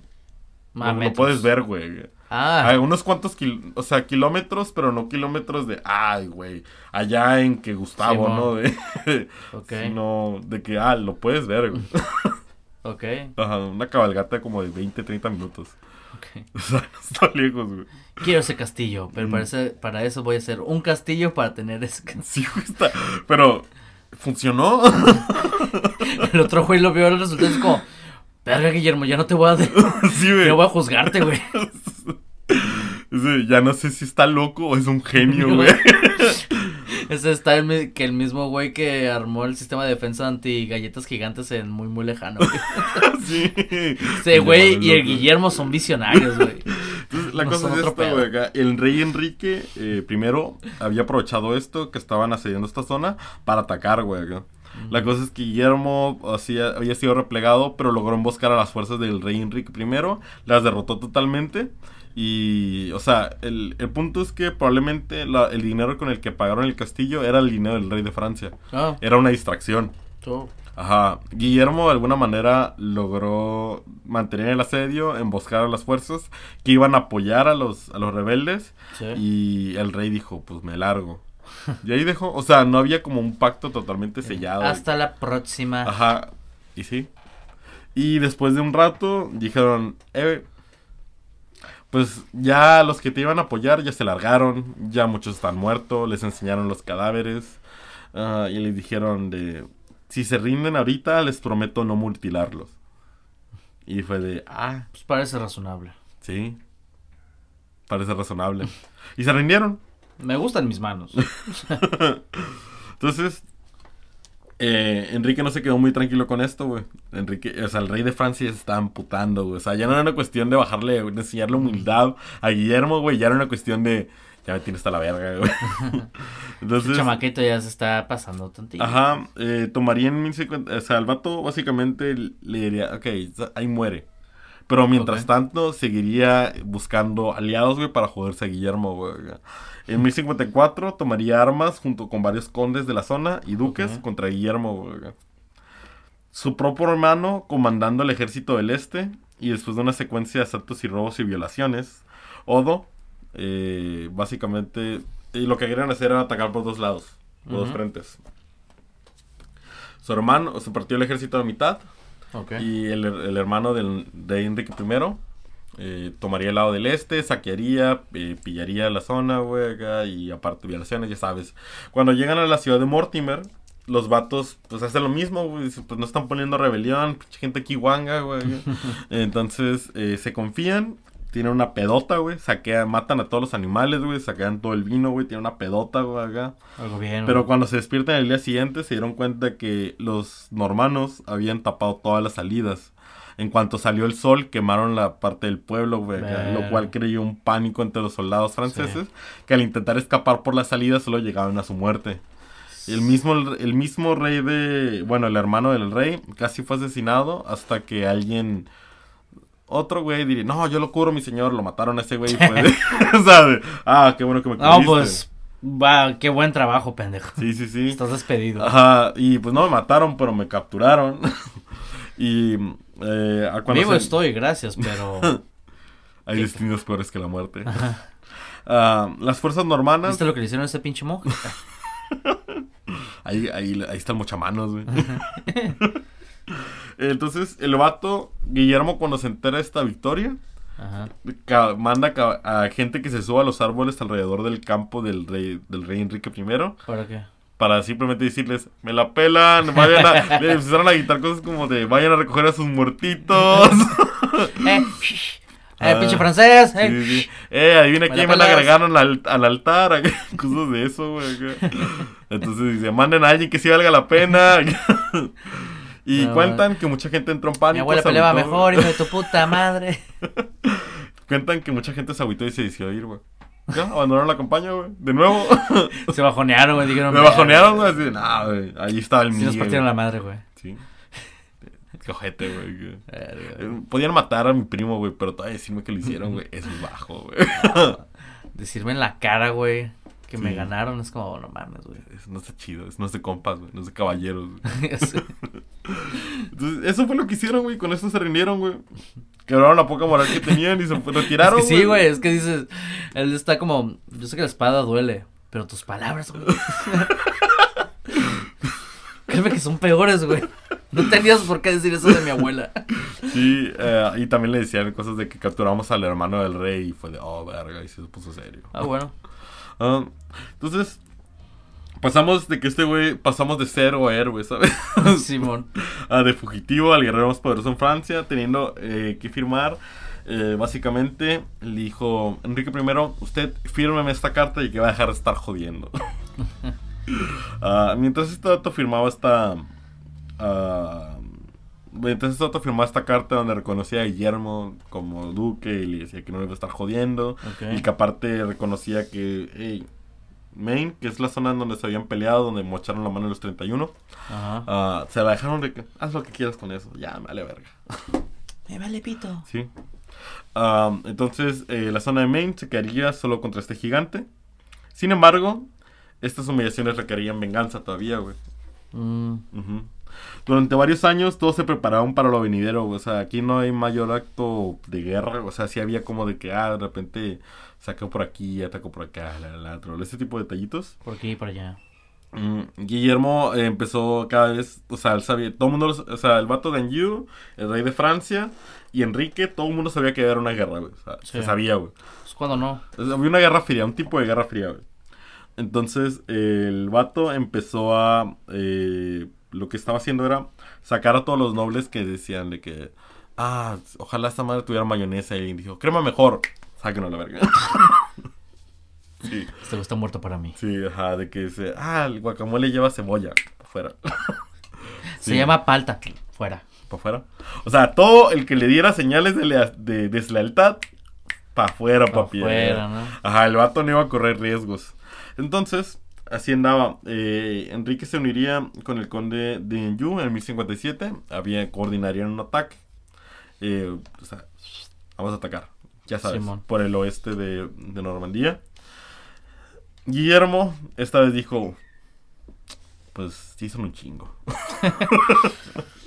Lo, lo puedes ver, güey. Ah, unos cuantos kil- o sea, kilómetros, pero no kilómetros de, ay, güey, allá en que Gustavo. ¿no? De, ok. Sino de que, ah, lo puedes ver, güey. Ok, Ajá, una cabalgata como de 20, 30 minutos. ok. O sea, está lejos, güey. Quiero ese castillo, pero Mm. para, ese- para eso voy a hacer un castillo para tener ese castillo. Sí, está. Pero, ¿funcionó? El otro güey lo vio el resultado es como, verga Guillermo, ya no te voy a... sí, güey. Voy a juzgarte, güey. Ese, ya no sé si está loco o es un genio, güey. Ese está el, que el mismo güey que armó el sistema de defensa anti galletas gigantes en muy, muy lejano. güey. sí. Ese güey y el Guillermo son visionarios, güey. Entonces, la No cosa es esta, güey, acá. El rey Enrique, eh, primero, había aprovechado esto, que estaban asediando esta zona, para atacar, güey, acá. La cosa es que Guillermo hacía- había sido replegado, pero logró emboscar a las fuerzas del rey Enrique I, las derrotó totalmente. Y, o sea, el, el punto es que probablemente la- el dinero con el que pagaron el castillo era el dinero del rey de Francia. Ah, Era una distracción. Ajá. Guillermo de alguna manera logró mantener el asedio, emboscar a las fuerzas que iban a apoyar a los, a los rebeldes. Sí. Y el rey dijo, pues me largo. Y ahí dejó, o sea, no había como un pacto totalmente sellado. Hasta la próxima. Ajá. Y sí. Y después de un rato dijeron, eh, pues ya los que te iban a apoyar ya se largaron, ya muchos están muertos, les enseñaron los cadáveres ah, y les dijeron de, si se rinden ahorita les prometo no mutilarlos. Y fue de, ah, Pues parece razonable. sí, parece razonable. Y se rindieron. Me gustan mis manos. Entonces, eh, Enrique no se quedó muy tranquilo con esto, güey. Enrique, o sea, el rey de Francia se estaba amputando, güey. O sea, ya no era una cuestión de bajarle, de enseñarle humildad a Guillermo, güey. Ya era una cuestión de, ya me tiene hasta la verga, güey. El Entonces, chamaquito ya se está pasando tontillo. ajá, eh, tomaría en 1050, o sea, el vato básicamente le diría, ok, ahí muere. Pero mientras tanto, seguiría buscando aliados, güey, para joderse a Guillermo, güey. En 1054 tomaría armas junto con varios condes de la zona y duques contra Guillermo, güey. Su propio hermano comandando el ejército del este y después de una secuencia de asaltos y robos y violaciones, Odo, eh, básicamente, y lo que querían hacer era atacar por dos lados, por dos frentes. Su hermano, se partió el ejército a la mitad Y el, el hermano del, de Enrique I eh, tomaría el lado del este, saquearía, eh, pillaría la zona, güey, y aparte violaciones, ya sabes. Cuando llegan a la ciudad de Mortimer, los vatos, pues hacen lo mismo, güey, pues no están poniendo rebelión, gente aquí guanga, güey. Entonces, eh, se confían, tienen una pedota, güey, saquean, matan a todos los animales, güey, saquean todo el vino, güey, tienen una pedota, güey, acá. Algo bien. Pero güey. cuando se despiertan el día siguiente se dieron cuenta que los normanos habían tapado todas las salidas. En cuanto salió el sol, quemaron la parte del pueblo, güey, acá, lo cual creó un pánico entre los soldados franceses, que al intentar escapar por la salida solo llegaban a su muerte. El mismo, el mismo rey de, bueno, el hermano del rey, casi fue asesinado hasta que alguien, otro güey diría, no, yo lo cubro, mi señor, lo mataron a ese güey. y fue de- ¿sabe? Ah, qué bueno que me No, cubriste. pues. Va, qué buen trabajo, pendejo. Sí, sí, sí. Estás despedido. Ajá, y pues no me mataron, pero me capturaron. y eh, a cuando Vivo se- estoy, gracias, pero. hay destinos peores que la muerte. Ah, las fuerzas normanas, ¿Viste lo que le hicieron a ese pinche monje? ahí, ahí, ahí está el mochamanos, güey. Entonces, el vato, Guillermo, cuando se entera de esta victoria, Ajá. manda a gente que se suba a los árboles alrededor del campo del rey, del rey Enrique I. ¿Para qué? para simplemente decirles, me la pelan, vayan a, le empezaron a gritar cosas como de, vayan a recoger a sus muertitos. ¡Eh! ¡Eh, Ah, pinche francés! Sí, ¡Eh! sí, sí. Eh, adivina Me la quién me la pelas. agregaron al, al altar, cosas de eso, güey. Entonces dice, manden a alguien que sí valga la pena. Y No, cuentan que mucha gente entró en pánico. Mi abuela peleaba agüitó, mejor, hijo de tu puta madre. Cuentan que mucha gente se agüitó y se decidió ir, güey. Ya, abandonaron la campaña, güey. De nuevo. Se bajonearon, güey. Dijeron. me bajonearon, güey. Así, nah, güey. Ahí estaba el Sí, mío. nos partieron la madre, güey. Sí. Qué ojete, güey. Eh. Podían matar a mi primo, güey, pero todavía decirme que lo hicieron, güey. Es bajo, güey. Decirme en la cara, güey, que me ganaron es como, no mames, güey. Eso no está chido. Eso no es de compas, güey. No es de caballeros, güey. Entonces, eso fue lo que hicieron, güey. Con esto se rindieron, güey. Quebraron la poca moral que tenían y se retiraron, Es que sí, güey, es que dices, él está como, yo sé que la espada duele, pero tus palabras, güey. Créeme que son peores, güey. No tenías por qué decir eso de mi abuela. Sí, eh, y también le decían cosas de que capturamos al hermano del rey y fue de, oh, verga, y se puso serio. Ah, bueno. Ah, entonces, pasamos de que este güey, pasamos de cero a héroe, ¿sabes? Simón. Ah, de fugitivo al guerrero más poderoso en Francia, teniendo eh, que firmar. eh, básicamente, le dijo Enrique I, usted fírmeme esta carta y que va a dejar de estar jodiendo. Ah, mientras este dato firmaba esta... ah, este dato firmaba esta carta donde reconocía a Guillermo como duque y le decía que no le iba a estar jodiendo. Y que aparte reconocía que hey, Maine, que es la zona en donde se habían peleado, donde mocharon la mano en los 31, Ajá. ah, se la dejaron de que haz lo que quieras con eso. Ya, me vale verga. Me vale pito. Sí. Ah, entonces, eh, la zona de Maine se quedaría solo contra este gigante. Sin embargo, estas humillaciones requerían venganza todavía, güey. Mm, Ujú. Durante varios años todos se preparaban para lo venidero, o sea, aquí no hay mayor acto de guerra, o sea, sí había como de que, ah, de repente sacó por aquí, atacó por acá, la, la, la, otro, ese tipo de detallitos. por aquí y por allá. Mm, Guillermo eh, empezó cada vez, o sea, él sabía, todo el mundo, o sea, el vato de Anjou, el rey de Francia y Enrique, todo el mundo sabía que era una guerra, güey, o sea, Sí. se sabía, güey. Pues cuando no. Había una guerra fría, un tipo de guerra fría, güey. Entonces, el vato empezó a... eh, lo que estaba haciendo era sacar a todos los nobles que decían de que... Ah, ojalá esta madre tuviera mayonesa. Y dijo, crema mejor. Sáquenlo a la verga. sí, güey está muerto para mí. sí, ajá, de que dice... Ah, el guacamole lleva cebolla. Para afuera. Se Sí. llama palta. Fuera. Para afuera. O sea, todo el que le diera señales de, lea- de deslealtad... pa' afuera, Pa' papi. afuera, ¿no? Ajá, el vato no iba a correr riesgos. Entonces, así andaba. Eh, Enrique se uniría con el conde de Anjou en 1057. Había, coordinarían un ataque. Eh, o sea, vamos a atacar. Ya sabes, Simón. por el oeste de, de Normandía. Guillermo esta vez dijo, pues sí son un chingo.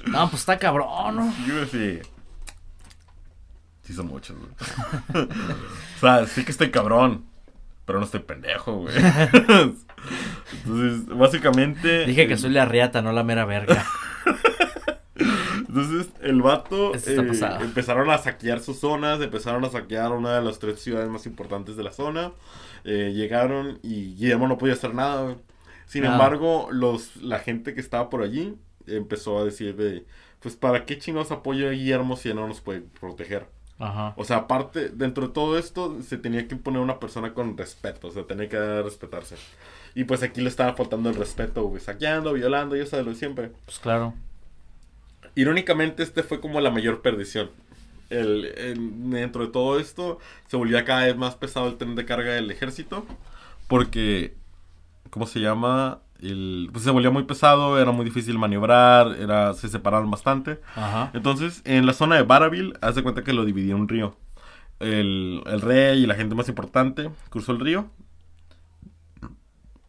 No, pues está cabrón, ¿no? Decir, sí son muchos, güey. o sea, sí que estoy cabrón, pero no estoy pendejo, güey. Entonces, básicamente... Dije que soy la riata, no la mera verga. Entonces, el vato eh, empezaron a saquear sus zonas, empezaron a saquear una de las tres ciudades más importantes de la zona. eh, llegaron y Guillermo no podía hacer nada. Sin embargo, los, la gente que estaba por allí empezó a decir de, pues, ¿para qué chingados apoyo a Guillermo si él no nos puede proteger? Ajá. O sea, aparte, dentro de todo esto, se tenía que poner una persona con respeto, o sea, tenía que respetarse. Y pues aquí le estaba faltando el respeto, güey, saqueando, violando, ya sabes lo de siempre. Pues claro. Irónicamente, este fue como la mayor perdición. El, en- dentro de todo esto, se volvía cada vez más pesado el tren de carga del ejército. Porque, ¿cómo se llama? El, pues se volvía muy pesado, era muy difícil maniobrar, era, se separaron bastante. Ajá. Entonces, en la zona de Baraville, haz de cuenta que lo dividía un río. El, el rey y la gente más importante cruzó el río.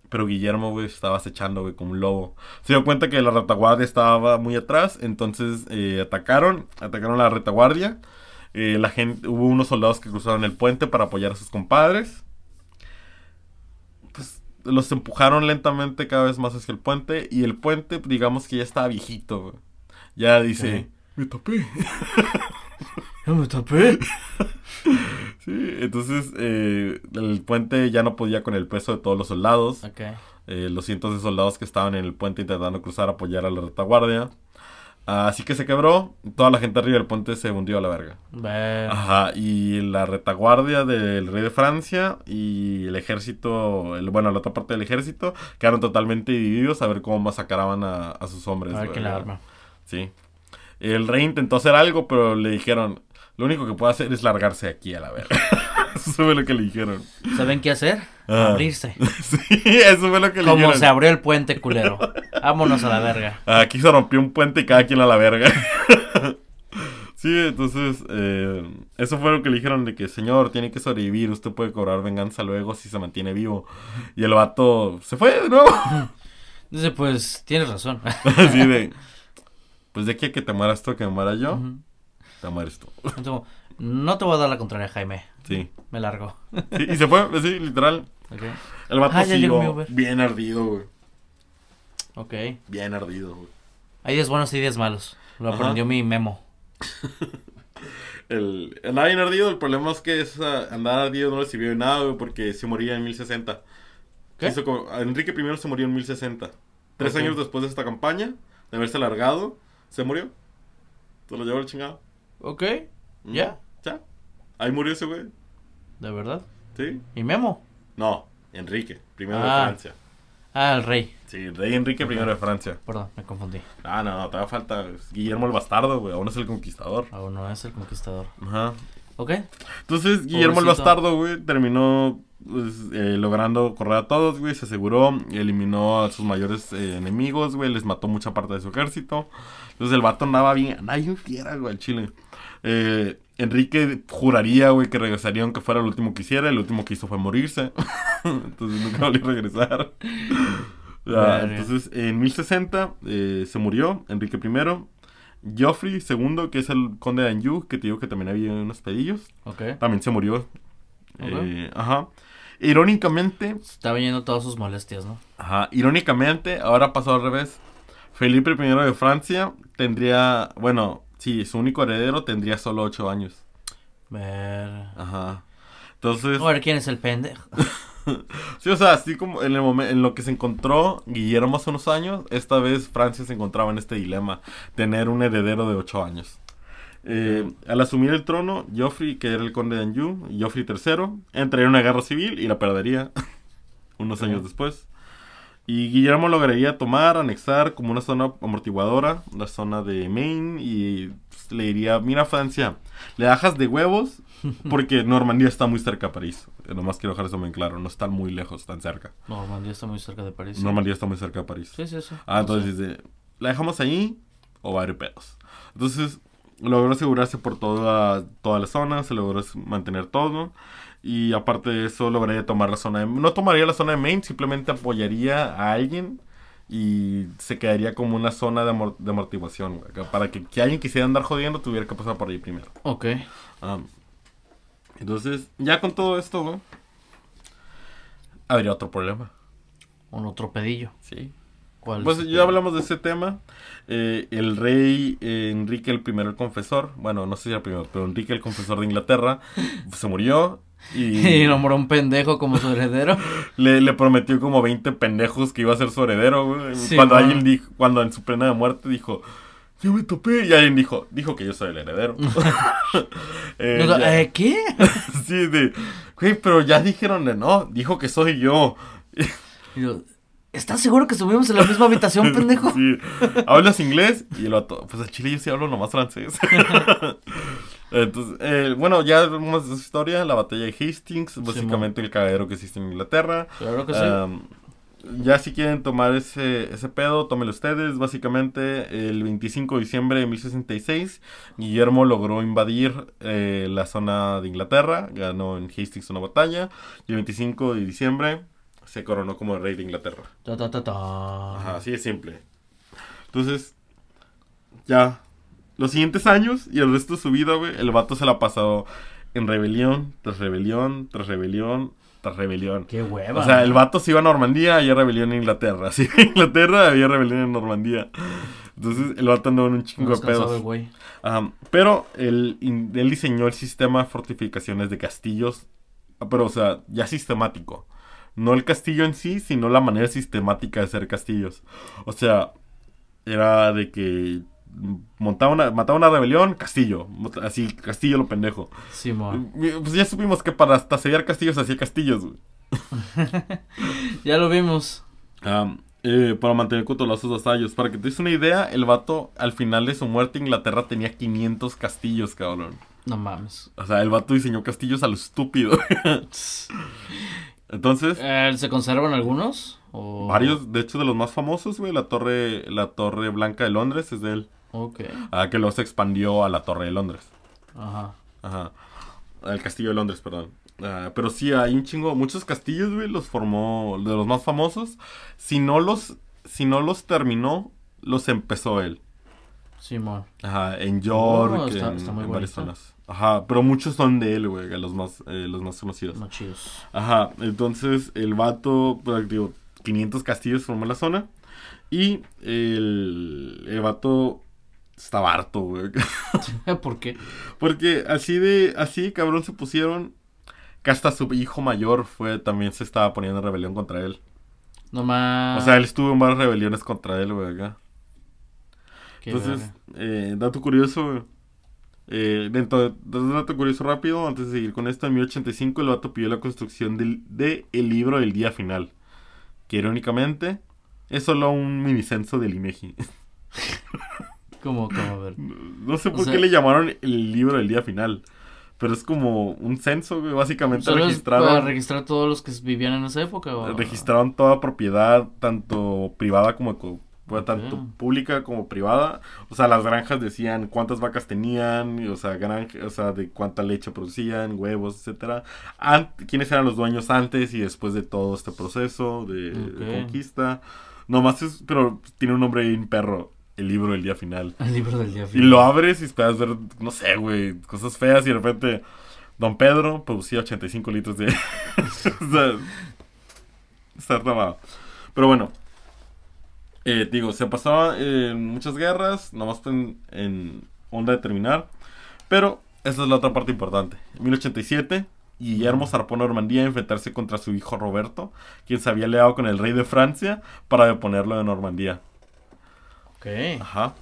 Pero Guillermo, güey, estaba acechando, güey, como un lobo. Se dio cuenta que la retaguardia estaba muy atrás, entonces eh, atacaron, atacaron la retaguardia. Eh, la gente, hubo unos soldados que cruzaron el puente para apoyar a sus compadres. Pues los empujaron lentamente cada vez más hacia el puente y el puente, digamos que ya estaba viejito, güey. Ya dice, me tapé. Yo me tapé. Sí, entonces eh, el puente ya no podía con el peso de todos los soldados. Ok. eh, los cientos de soldados que estaban en el puente intentando cruzar, apoyar a la retaguardia. Así que se quebró, toda la gente arriba del puente se hundió a la verga. Ver. Ajá, y la retaguardia del rey de Francia y el ejército, el, bueno, la otra parte del ejército, quedaron totalmente divididos a ver cómo masacraban a, a sus hombres. A ver quién la arma. Sí. El rey intentó hacer algo, pero le dijeron, lo único que puede hacer es largarse aquí a la verga. eso fue lo que le dijeron. ¿Saben qué hacer? Ah. Abrirse. sí, eso fue lo que le Como dijeron. se abrió el puente, culero. Vámonos a la verga. Aquí se rompió un puente y cada quien a la verga. sí, entonces, eh, eso fue lo que le dijeron de que, señor, tiene que sobrevivir, usted puede cobrar venganza luego si se mantiene vivo. Y el vato se fue de nuevo. Dice, pues, tienes razón. Así de, pues de aquí a que te mueras tú, que me muera yo, mueres tú. Entonces, no te voy a dar la contraria, Jaime. Sí. Me largo. Sí, y se fue, sí, literal. El vato Ah, bien ardido, güey. Ok. Bien ardido, güey. Hay días buenos y días malos. Lo Ajá. aprendió mi memo. El, andaba bien ardido, el problema es que esa, andar ardido no le sirvió de nada, güey, porque se moría en 1060. ¿Qué? Hizo como- Enrique I se murió en 1060. Tres años después de esta campaña, de haberse alargado, se murió. Se lo llevó el chingado. Ok. ¿Ya? Ya. Ahí murió ese güey. ¿De verdad? Sí. ¿Y memo? No, Enrique, primero Ah. de Francia. Ah, el rey. Sí, rey Enrique Ok. primero de Francia. Perdón, me confundí. Ah, no, no, todavía falta Guillermo el Bastardo, güey. Aún es el conquistador. Aún no es el conquistador. Ajá. Ok. Entonces, Guillermo el. Bastardo, güey, terminó pues, eh, logrando correr a todos, güey. Se aseguró, eliminó a sus mayores eh, enemigos, güey. Les mató mucha parte de su ejército. Entonces, el vato andaba bien, andaba bien fiera, güey, al chile. Eh, Enrique juraría, güey, que regresaría aunque fuera el último que hiciera. El último que hizo fue morirse. entonces, nunca volvió a regresar. Ya, entonces, en 1060 eh, se murió Enrique I. Geoffrey II, que es el conde de Anjou, que te digo que también había unos pedillos. También se murió. Eh, ajá. Irónicamente, Estaba yendo todas sus molestias, ¿no? ajá, irónicamente, ahora pasó al revés. Felipe I de Francia tendría, bueno, sí, su único heredero tendría solo 8 años. Ver. Ajá. Entonces, A ver quién es el pendejo. sí, o sea, así como en el momento en lo que se encontró Guillermo hace unos años, esta vez Francia se encontraba en este dilema, tener un heredero de 8 años. Eh, al asumir el trono, Joffrey, que era el conde de Anjou, Joffrey III, entraría en una guerra civil y la perdería unos años después. Y Guillermo lograría tomar, anexar como una zona amortiguadora, la zona de Maine, y pues, le diría, mira Francia, le bajas de huevos porque Normandía está muy cerca de París. Eh, Nomás quiero dejar eso bien claro, no están muy lejos, están cerca. Normandía está muy cerca de París. Normandía está muy cerca de París. Sí, sí, sí. Ah, entonces dice, ¿la dejamos ahí o va a haber pedos? Entonces, logró asegurarse por toda, toda la zona, se logró mantener todo. Y aparte de eso, lograría tomar la zona de... No tomaría la zona de Maine, simplemente apoyaría a alguien y se quedaría como una zona de, amor- de amortiguación. Para que, que alguien quisiera andar jodiendo, tuviera que pasar por ahí primero. Ok. Entonces, ya con todo esto, güey, habría otro problema. Un otro pedillo. Sí. Pues ya hablamos de ese tema. Eh, el rey eh, Enrique el primero el confesor, bueno, no sé si era el primero, pero Enrique el confesor de Inglaterra se murió Y y nombró un pendejo como su heredero. le, le prometió como 20 pendejos que iba a ser su heredero. güey. Sí, cuando man. alguien dijo, cuando en su pena de muerte dijo, yo me topé, y alguien dijo, dijo que yo soy el heredero. Eh, ya- ¿eh, ¿Qué? sí, de, güey, pero ya dijeron de no, dijo que soy yo. Y yo, ¿Estás seguro que estuvimos en la misma habitación, pendejo? Sí. ¿Hablas inglés? Y el vato, pues a Chile yo sí hablo nomás francés. Entonces, eh, bueno, ya vemos su historia, la batalla de Hastings, básicamente el cagadero que existe en Inglaterra. Claro que sí. Um, ya si quieren tomar ese, ese pedo, tómenlo ustedes. Básicamente, el 25 de diciembre de 1066, Guillermo logró invadir eh, la zona de Inglaterra, ganó en Hastings una batalla, y el 25 de diciembre se coronó como el rey de Inglaterra. Ta, ta, ta, ta. Ajá, así de simple. Entonces, ya, los siguientes años y el resto de su vida, güey, el vato se la ha pasado en rebelión, tras rebelión, tras rebelión, tras rebelión. Qué hueva. O sea, el vato se iba a Normandía, había rebelión en Inglaterra. Si iba a Inglaterra, había rebelión en Normandía. Entonces, el vato andó en un chingo de pedos. güey. Ajá, pero él, él diseñó el sistema de fortificaciones de castillos, ah, pero o sea, ya sistemático. No el castillo en sí, sino la manera sistemática de hacer castillos. O sea, era de que montaba una, mataba una rebelión, castillo. Así, castillo lo pendejo. Y, Pues ya supimos que para hasta sellar castillos hacía castillos, güey. Ya lo vimos. Eh, para mantener controlados sus vasallos. Para que te des una idea, el vato al final de su muerte Inglaterra tenía 500 castillos, cabrón. No mames. O sea, el vato diseñó castillos a lo estúpido. Entonces, Eh, ¿Se conservan algunos? O... varios, de hecho, de los más famosos, güey, la torre, la torre blanca de Londres es de él. Ok. Ah, que luego se expandió a la torre de Londres. Ajá. Ajá. El castillo de Londres, perdón. Ah, pero sí, hay un chingo, muchos castillos, güey, los formó, de los más famosos. Si no los, si no los terminó, los empezó él. Simón. Ajá, en York, Oh, está- en, está muy en varias zonas. Ajá, pero muchos son de él, güey, los más, eh, los más conocidos. No chidos. Ajá, entonces el vato, pues, digo, 500 castillos formó la zona. Y el, el vato estaba harto, güey. ¿Por qué? Porque así de, así cabrón se pusieron que hasta su hijo mayor fue, también se estaba poniendo en rebelión contra él. No más. O sea, él estuvo en varias rebeliones contra él, güey, acá. Entonces, eh, dato curioso, güey. Eh, dentro de, un dato curioso rápido, antes de seguir con esto, en 1085 el vato pidió la construcción del de el libro del día final. Que irónicamente es solo un minicenso del INEGI. ¿Cómo, cómo? A ver. No sé O por sea- qué le llamaron el libro del día final. Pero es como un censo. Básicamente ¿Solo es para registraron, registrar todos los que vivían en esa época? O... registraron toda propiedad, tanto privada como co- bueno, tanto pública como privada. O sea, las granjas decían cuántas vacas tenían, y, o sea, granja, o sea, de cuánta leche producían, huevos, etcétera. Ant- quiénes eran los dueños antes y después de todo este proceso de, de Ok. conquista. Nomás es, pero tiene un nombre bien perro, el libro del día final. El libro del día Y final. lo abres y esperas ver, no sé, güey, cosas feas y de repente Don Pedro producía 85 litros de... o sea, está tomado. Pero bueno, eh, digo, se pasaba en muchas guerras, nomás en, en onda de terminar. Pero esa es la otra parte importante. En 1087, Guillermo zarpó a Normandía a enfrentarse contra su hijo Roberto, quien se había aliado con el rey de Francia para deponerlo de Normandía. Ok. Ajá.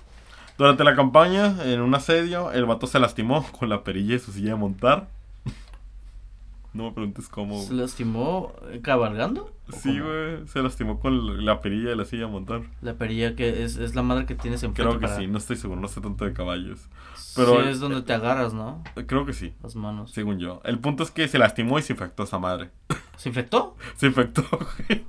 Durante la campaña, en un asedio, el vato se lastimó con la perilla de su silla de montar. No me preguntes cómo. ¿Se lastimó cabalgando? ¿O Sí, güey. Se lastimó con la perilla de la silla a montar. La perilla que es, es la madre que tienes enfrente Creo que para- sí, no estoy seguro, no sé tanto de caballos. pero- sí, es donde te agarras, ¿no? Creo que sí, Las manos. según yo. El punto es que se lastimó y se infectó esa madre. ¿Se infectó? Se infectó, güey.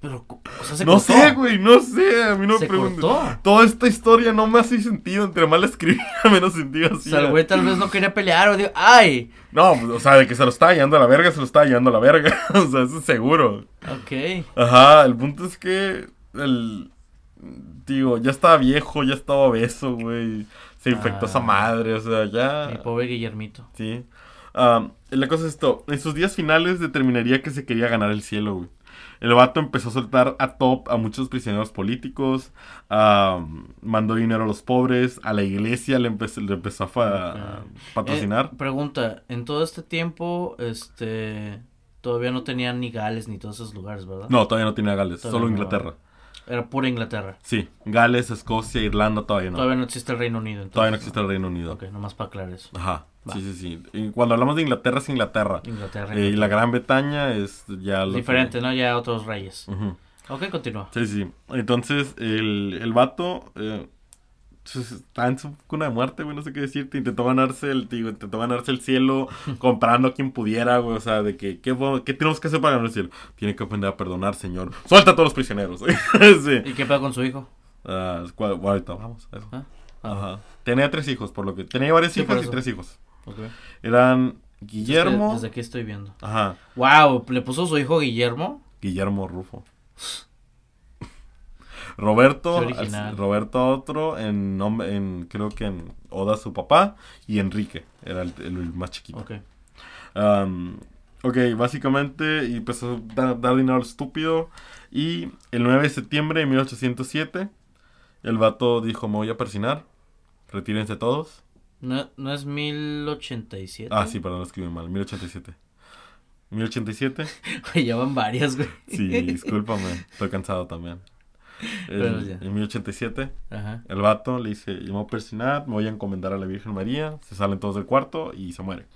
Pero, o sea, se No cortó. sé, güey, no sé. A mí no me preguntes. cortó. Toda esta historia no me hace sentido. Entre la escribía, menos sentido O hacía. sea, el güey tal vez no quería pelear o digo, ¡ay! No, pues, o sea, de que se lo estaba llevando a la verga, se lo estaba llevando a la verga. o sea, eso es seguro. Ok. Ajá, el punto es que el digo, ya estaba viejo, ya estaba obeso, güey. Se infectó Ah. esa madre, o sea, ya Mi pobre Guillermito. sí. Ah, la cosa es esto, en sus días finales determinaría que se quería ganar el cielo, güey. El vato empezó a soltar a top a muchos prisioneros políticos, ah, mandó dinero a los pobres, a la iglesia le, empezó, le empezó a fa- a patrocinar. Eh, pregunta, en todo este tiempo, este, todavía no tenían ni Gales ni todos esos lugares, ¿verdad? No, todavía no tenía Gales, Todavía solo no. Inglaterra. Era pura Inglaterra. Sí, Gales, Escocia, Irlanda todavía no. Todavía no existe el Reino Unido. Entonces, Todavía no existe el Reino Unido. Ok, nomás para aclarar eso. Ajá, Va. sí, sí, sí. Y cuando hablamos de Inglaterra es Inglaterra. Inglaterra. Eh, y la Gran Bretaña es ya lo que- Diferente, ¿no? Ya otros reyes. Ujú. Ok, continúa. Sí, sí. Entonces, el, el vato eh, está en su cuna de muerte, güey, no sé qué decirte. Intentó ganarse el, digo, intentó ganarse el cielo comprando a quien pudiera, güey. O sea, de que, ¿qué, qué tenemos que hacer para ganar el cielo? Tiene que aprender a perdonar, señor. Suelta a todos los prisioneros. sí. ¿Y qué pasa con su hijo? Ah, bueno, ahorita vamos. a eso. ¿Ah? Ah, Ajá. Tenía tres hijos, por lo que. Tenía varias Sí, hijas y tres hijos. Eran Guillermo. Desde aquí estoy viendo. Ajá. Wow, le puso su hijo Guillermo. Guillermo Rufo. Roberto, Roberto otro, en, nombre, en creo que en Oda su papá, y Enrique, era el, el más chiquito. Ok. Um, ok, básicamente y empezó a dar, dar dinero al estúpido, y el 9 de septiembre de 1807, el vato dijo, me voy a persinar, retírense todos. ¿No, no es 1087? Ah, sí, perdón, escribí mal, 1087. 1087. Güey, ya van varias, güey. Sí, discúlpame, estoy cansado también. El- en 1087, Ajá. el vato le dice, yo me voy a persinar, me voy a encomendar a la Virgen María, se salen todos del cuarto y se muere.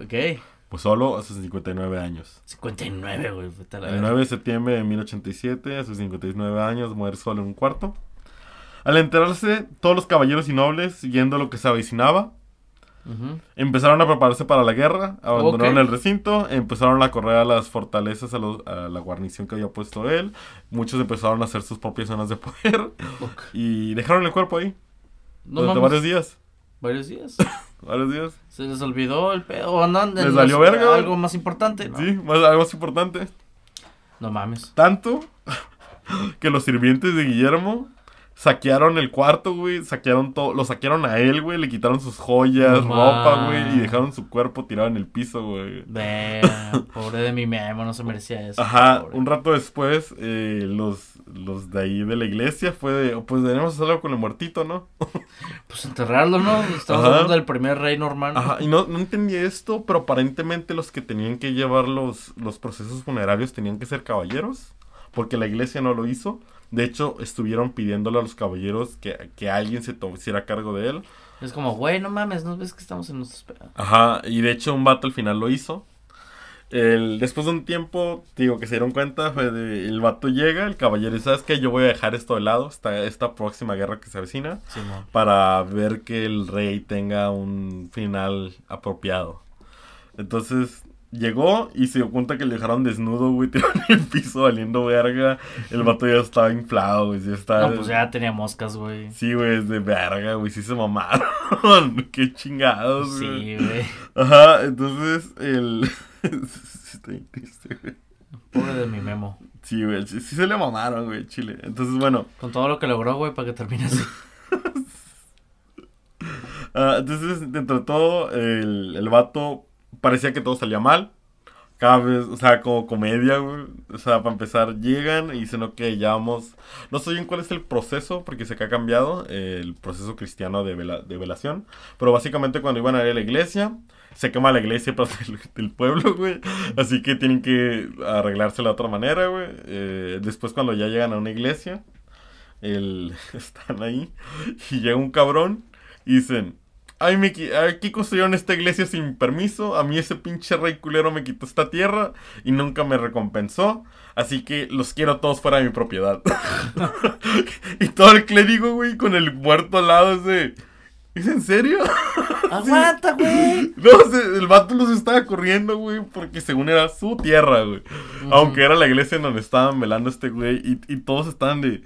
Ok. Pues solo a sus 59 años. 59, güey. El verga. 9 de septiembre de 1087, a sus 59 años, muere solo en un cuarto. Al enterarse, todos los caballeros y nobles, viendo lo que se avecinaba, Empezaron a prepararse para la guerra, abandonaron el recinto, empezaron a correr a las fortalezas, a, los- a la guarnición que había puesto él. Muchos empezaron a hacer sus propias zonas de poder y dejaron el cuerpo ahí No durante mames. varios días. Varios días. Varios días. Se les olvidó el pedo. andan Les valió los- verga. Algo más importante, ¿no? Sí, más, algo más importante. No mames. Tanto que los sirvientes de Guillermo saquearon el cuarto, güey. Saquearon todo. Lo saquearon a él, güey. Le quitaron sus joyas, No ropa, güey. Y dejaron su cuerpo tirado en el piso, güey. Pobre de mi memo, no se merecía eso. Ajá, pobre. un rato después, eh, los, los de ahí de la iglesia fue de, "Oh, pues debemos hacer algo con el muertito, ¿no? Pues enterrarlo, ¿no? Estamos Ajá. hablando del primer rey normal. Ajá, y no, no entendí esto, pero aparentemente los que tenían que llevar los, los procesos funerarios tenían que ser caballeros, porque la iglesia no lo hizo. De hecho, estuvieron pidiéndole a los caballeros que, que alguien se hiciera cargo de él. Es como, güey, no mames, ¿no ves que estamos en nuestros pedos? Ajá, y de hecho un vato al final lo hizo. El, después de un tiempo, digo, que se dieron cuenta, fue de, el vato llega, el caballero, sabes que yo voy a dejar esto de lado, esta, esta próxima guerra que se avecina, Simón. para ver que el rey tenga un final apropiado. Entonces llegó y se dio cuenta que le dejaron desnudo, güey, tirado en el piso valiendo verga. El vato ya estaba inflado, güey, ya estaba... No, pues ya tenía moscas, güy. Sí, güey, es de verga, güey, sí se mamaron. Qué chingados, güey. Sí, güey. Ajá, entonces el... sí, está bien triste, güey. Pobre de mi memo. Sí, güey, sí, sí se le mamaron, güey, chile. Entonces, bueno, Con todo lo que logró, güey, para que termine así. ah, entonces, dentro de todo, el, el vato parecía que todo salía mal. Cada vez, o sea, como comedia, güey. O sea, para empezar, llegan y dicen, ok, ya vamos. No sé bien cuál es el proceso, porque sé que ha cambiado eh, el proceso cristiano de, vela- de velación. Pero básicamente, cuando iban a ir a la iglesia, se quema la iglesia del, del pueblo, güey. Así que tienen que arreglársela de otra manera, güey. Eh, después, cuando ya llegan a una iglesia, el, están ahí y llega un cabrón y dicen, Ay, me, aquí construyeron esta iglesia sin permiso. A mí ese pinche rey culero me quitó esta tierra y nunca me recompensó. Así que los quiero todos fuera de mi propiedad. y todo el clérigo, güey, con el muerto al lado es de... ¿Es en serio? ¡Aguanta, güey! No, el vato los estaba corriendo, güey, porque según era su tierra, güey. Aunque era la iglesia en donde estaban velando este güey y, y todos estaban de...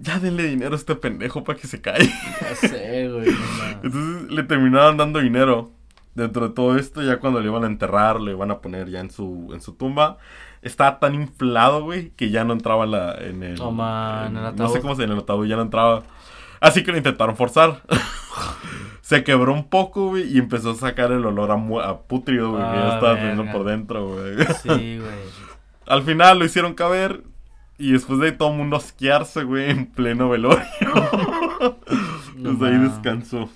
Ya denle dinero a este pendejo para que se caiga. Ya sé, güey. no. Entonces le terminaban dando dinero. Dentro de todo esto, ya cuando le iban a enterrar, le iban a poner ya en su, en su tumba. Estaba tan inflado, güey, que ya no entraba en, la, en el... No, man, en el No ataúd. sé cómo se en el ataúd, ya no entraba. Así que lo intentaron forzar. se quebró un poco, güey, y empezó a sacar el olor a, mu- a putrido, güey, que ya Ah, estaba teniendo por dentro, güey. Sí, güey. Al final lo hicieron caber. Y después de ahí todo el mundo asquearse, güey, en pleno velorio. No Desde ahí descansó.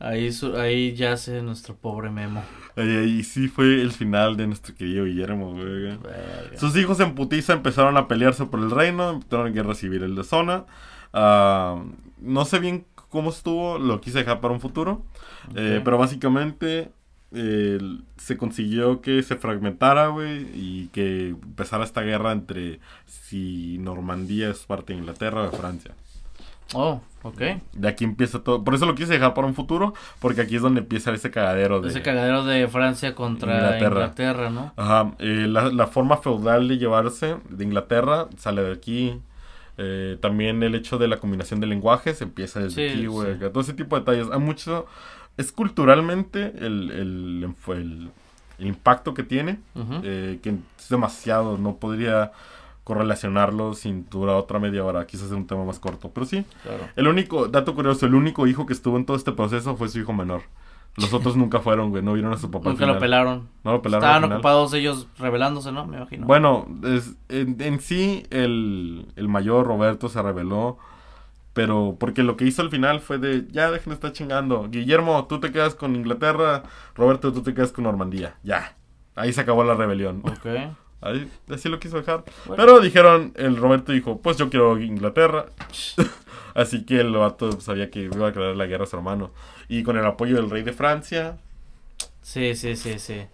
Ahí, su- ahí yace nuestro pobre Memo. Ahí, ahí sí fue el final de nuestro querido Guillermo, güey. Verga. Sus hijos en putiza empezaron a pelearse por el reino, empezaron guerra civil el de zona. Ah, no sé bien cómo estuvo, lo quise dejar para un futuro. Eh, pero básicamente eh, se consiguió que se fragmentara, güey, y que empezara esta guerra entre si Normandía es parte de Inglaterra o de Francia. Oh, ok. De aquí empieza todo. Por eso lo quise dejar para un futuro, porque aquí es donde empieza ese cagadero de... Ese cagadero de Francia contra Inglaterra. Inglaterra, ¿no? Ajá, eh, la, la forma feudal de llevarse de Inglaterra sale de aquí. Eh, también el hecho de la combinación de lenguajes empieza desde Sí, aquí, güey. sí. Todo ese tipo de detalles. Hay mucho. Es culturalmente el, el, el- impacto que tiene, eh, que es demasiado. No podría correlacionarlo sin durar otra media hora. Quizás es un tema más corto. Pero sí, Claro. el único, dato curioso, el único hijo que estuvo en todo este proceso fue su hijo menor. Los otros nunca fueron, güey. No vieron a su papá. Nunca lo pelaron. No lo pelaron. Estaban ocupados ellos rebelándose, ¿no? Me imagino. Bueno, es- en, en sí el, el mayor Roberto se rebeló, pero porque lo que hizo al final fue de, ya dejen de estar chingando. Guillermo, tú te quedas con Inglaterra, Roberto, tú te quedas con Normandía. Ya, ahí se acabó la rebelión. Ok. Ahí, así lo quiso dejar. Bueno. Pero dijeron, el Roberto dijo, pues yo quiero Inglaterra. así que el vato sabía que iba a declarar la guerra a su hermano. Y con el apoyo del rey de Francia, Sí, sí, sí, sí.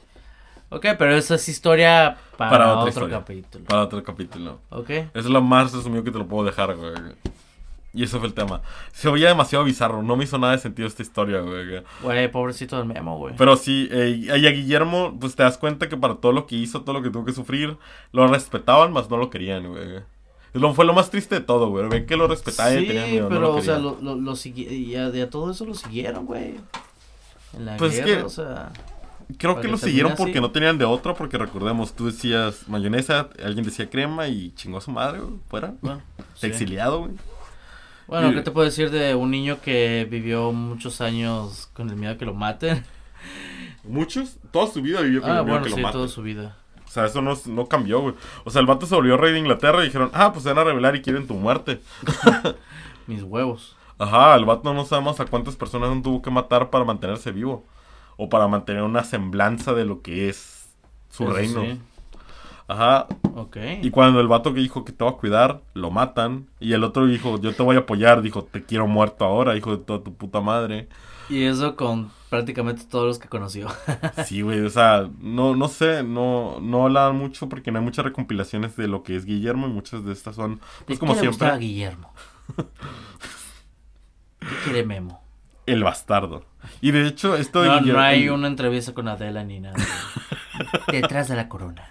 Ok, pero esa es historia para, otro historia. capítulo. para otro capítulo. Ok. Es lo más resumido que te lo puedo dejar, güey. Y eso fue el tema. Se oía demasiado bizarro. No me hizo nada de sentido esta historia, güey. Güey, pobrecito del memo, güey. Pero sí, eh, y a Guillermo, pues te das cuenta que para todo lo que hizo, todo lo que tuvo que sufrir, lo respetaban, más no lo querían, güey. Lo- fue lo más triste de todo, güey. Ven que lo respetaban y Sí, tenían miedo. no pero, lo o sea, lo, lo, lo sigui- y a, y a todo eso lo siguieron, güey. En la Pues es que- o sea... Creo que lo siguieron así. porque no tenían de otro, porque recordemos, tú decías mayonesa, alguien decía crema y chingó a su madre, güey, fuera. Bueno, sí. Exiliado, güey. Bueno, ¿qué te puedo decir de un niño que vivió muchos años con el miedo a que lo maten? Muchos, toda su vida vivió con Ah, el miedo bueno, que lo sí, maten. toda su vida. O sea, eso no, no cambió, güey. O sea, el vato se volvió rey de Inglaterra y dijeron, ah, pues se van a rebelar y quieren tu muerte. Mis huevos. Ajá, el vato no sabemos a cuántas personas no tuvo que matar para mantenerse vivo. O para mantener una semblanza de lo que es su Eso reino. sí. Ajá. Ok. Y cuando el vato que dijo que te va a cuidar, lo matan. Y el otro dijo, yo te voy a apoyar. Dijo, te quiero muerto ahora, hijo de toda tu puta madre. Y eso con prácticamente todos los que conoció. Sí, güey, o sea, no, no sé, no, no hablan mucho porque no hay muchas recompilaciones de lo que es Guillermo y muchas de estas son, pues ¿Qué como le siempre, a Guillermo? ¿Qué quiere Memo? el bastardo. Y de hecho, esto de No, Guillermo... no hay una entrevista con Adela ni nada. Detrás de la corona.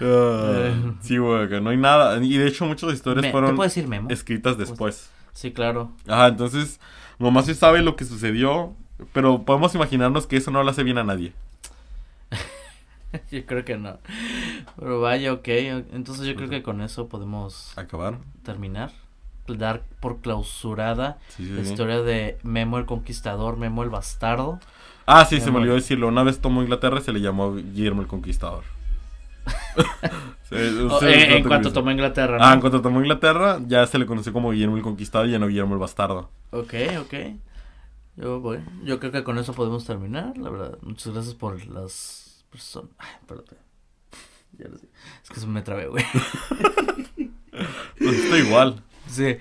Ah, sí, güey, que no hay nada. Y de hecho, muchas historias Me- ¿Te fueron decir escritas después. Sí, claro. Ajá, entonces, nomás se sabe lo que sucedió, pero podemos imaginarnos que eso no le hace bien a nadie. Yo creo que no. Pero vaya, ok. Entonces yo creo que con eso podemos Acabar. terminar. Dar por clausurada Sí, sí, la sí. historia de Memo el Conquistador, Memo el Bastardo. Ah, sí, se me olvidó decirlo. Una vez tomó Inglaterra y se le llamó Guillermo el Conquistador. Oh, eh, en cuanto tomó Inglaterra, ¿no? Ah, en cuanto tomó Inglaterra, ya se le conoció como Guillermo el Conquistador y ya no Guillermo el Bastardo. Ok, ok. Yo, bueno, yo creo que con eso podemos terminar, la verdad. Muchas gracias por las personas. Ay, espérate. Ya lo sé. Es que se me trabé, güey. Pues estoy igual. Sí.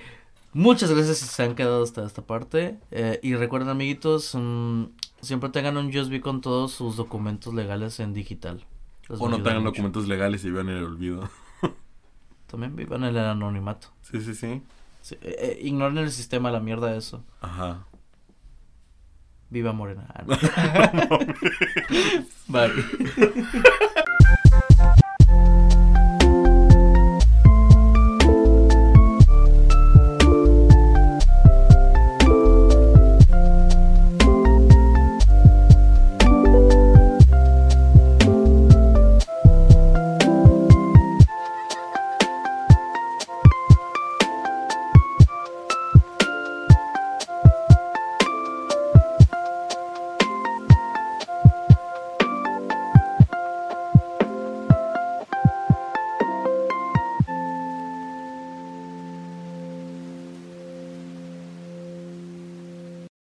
Muchas gracias si se han quedado hasta esta parte. Eh, y recuerden, amiguitos, mm, siempre tengan un USB con todos sus documentos legales en digital. O no tengan mucho. documentos legales y vivan en el olvido. También vivan en el anonimato. Sí, sí, sí. Sí, eh, eh, ignoren el sistema, la mierda de eso. Ajá. Viva Morena. Ah, no. Bye.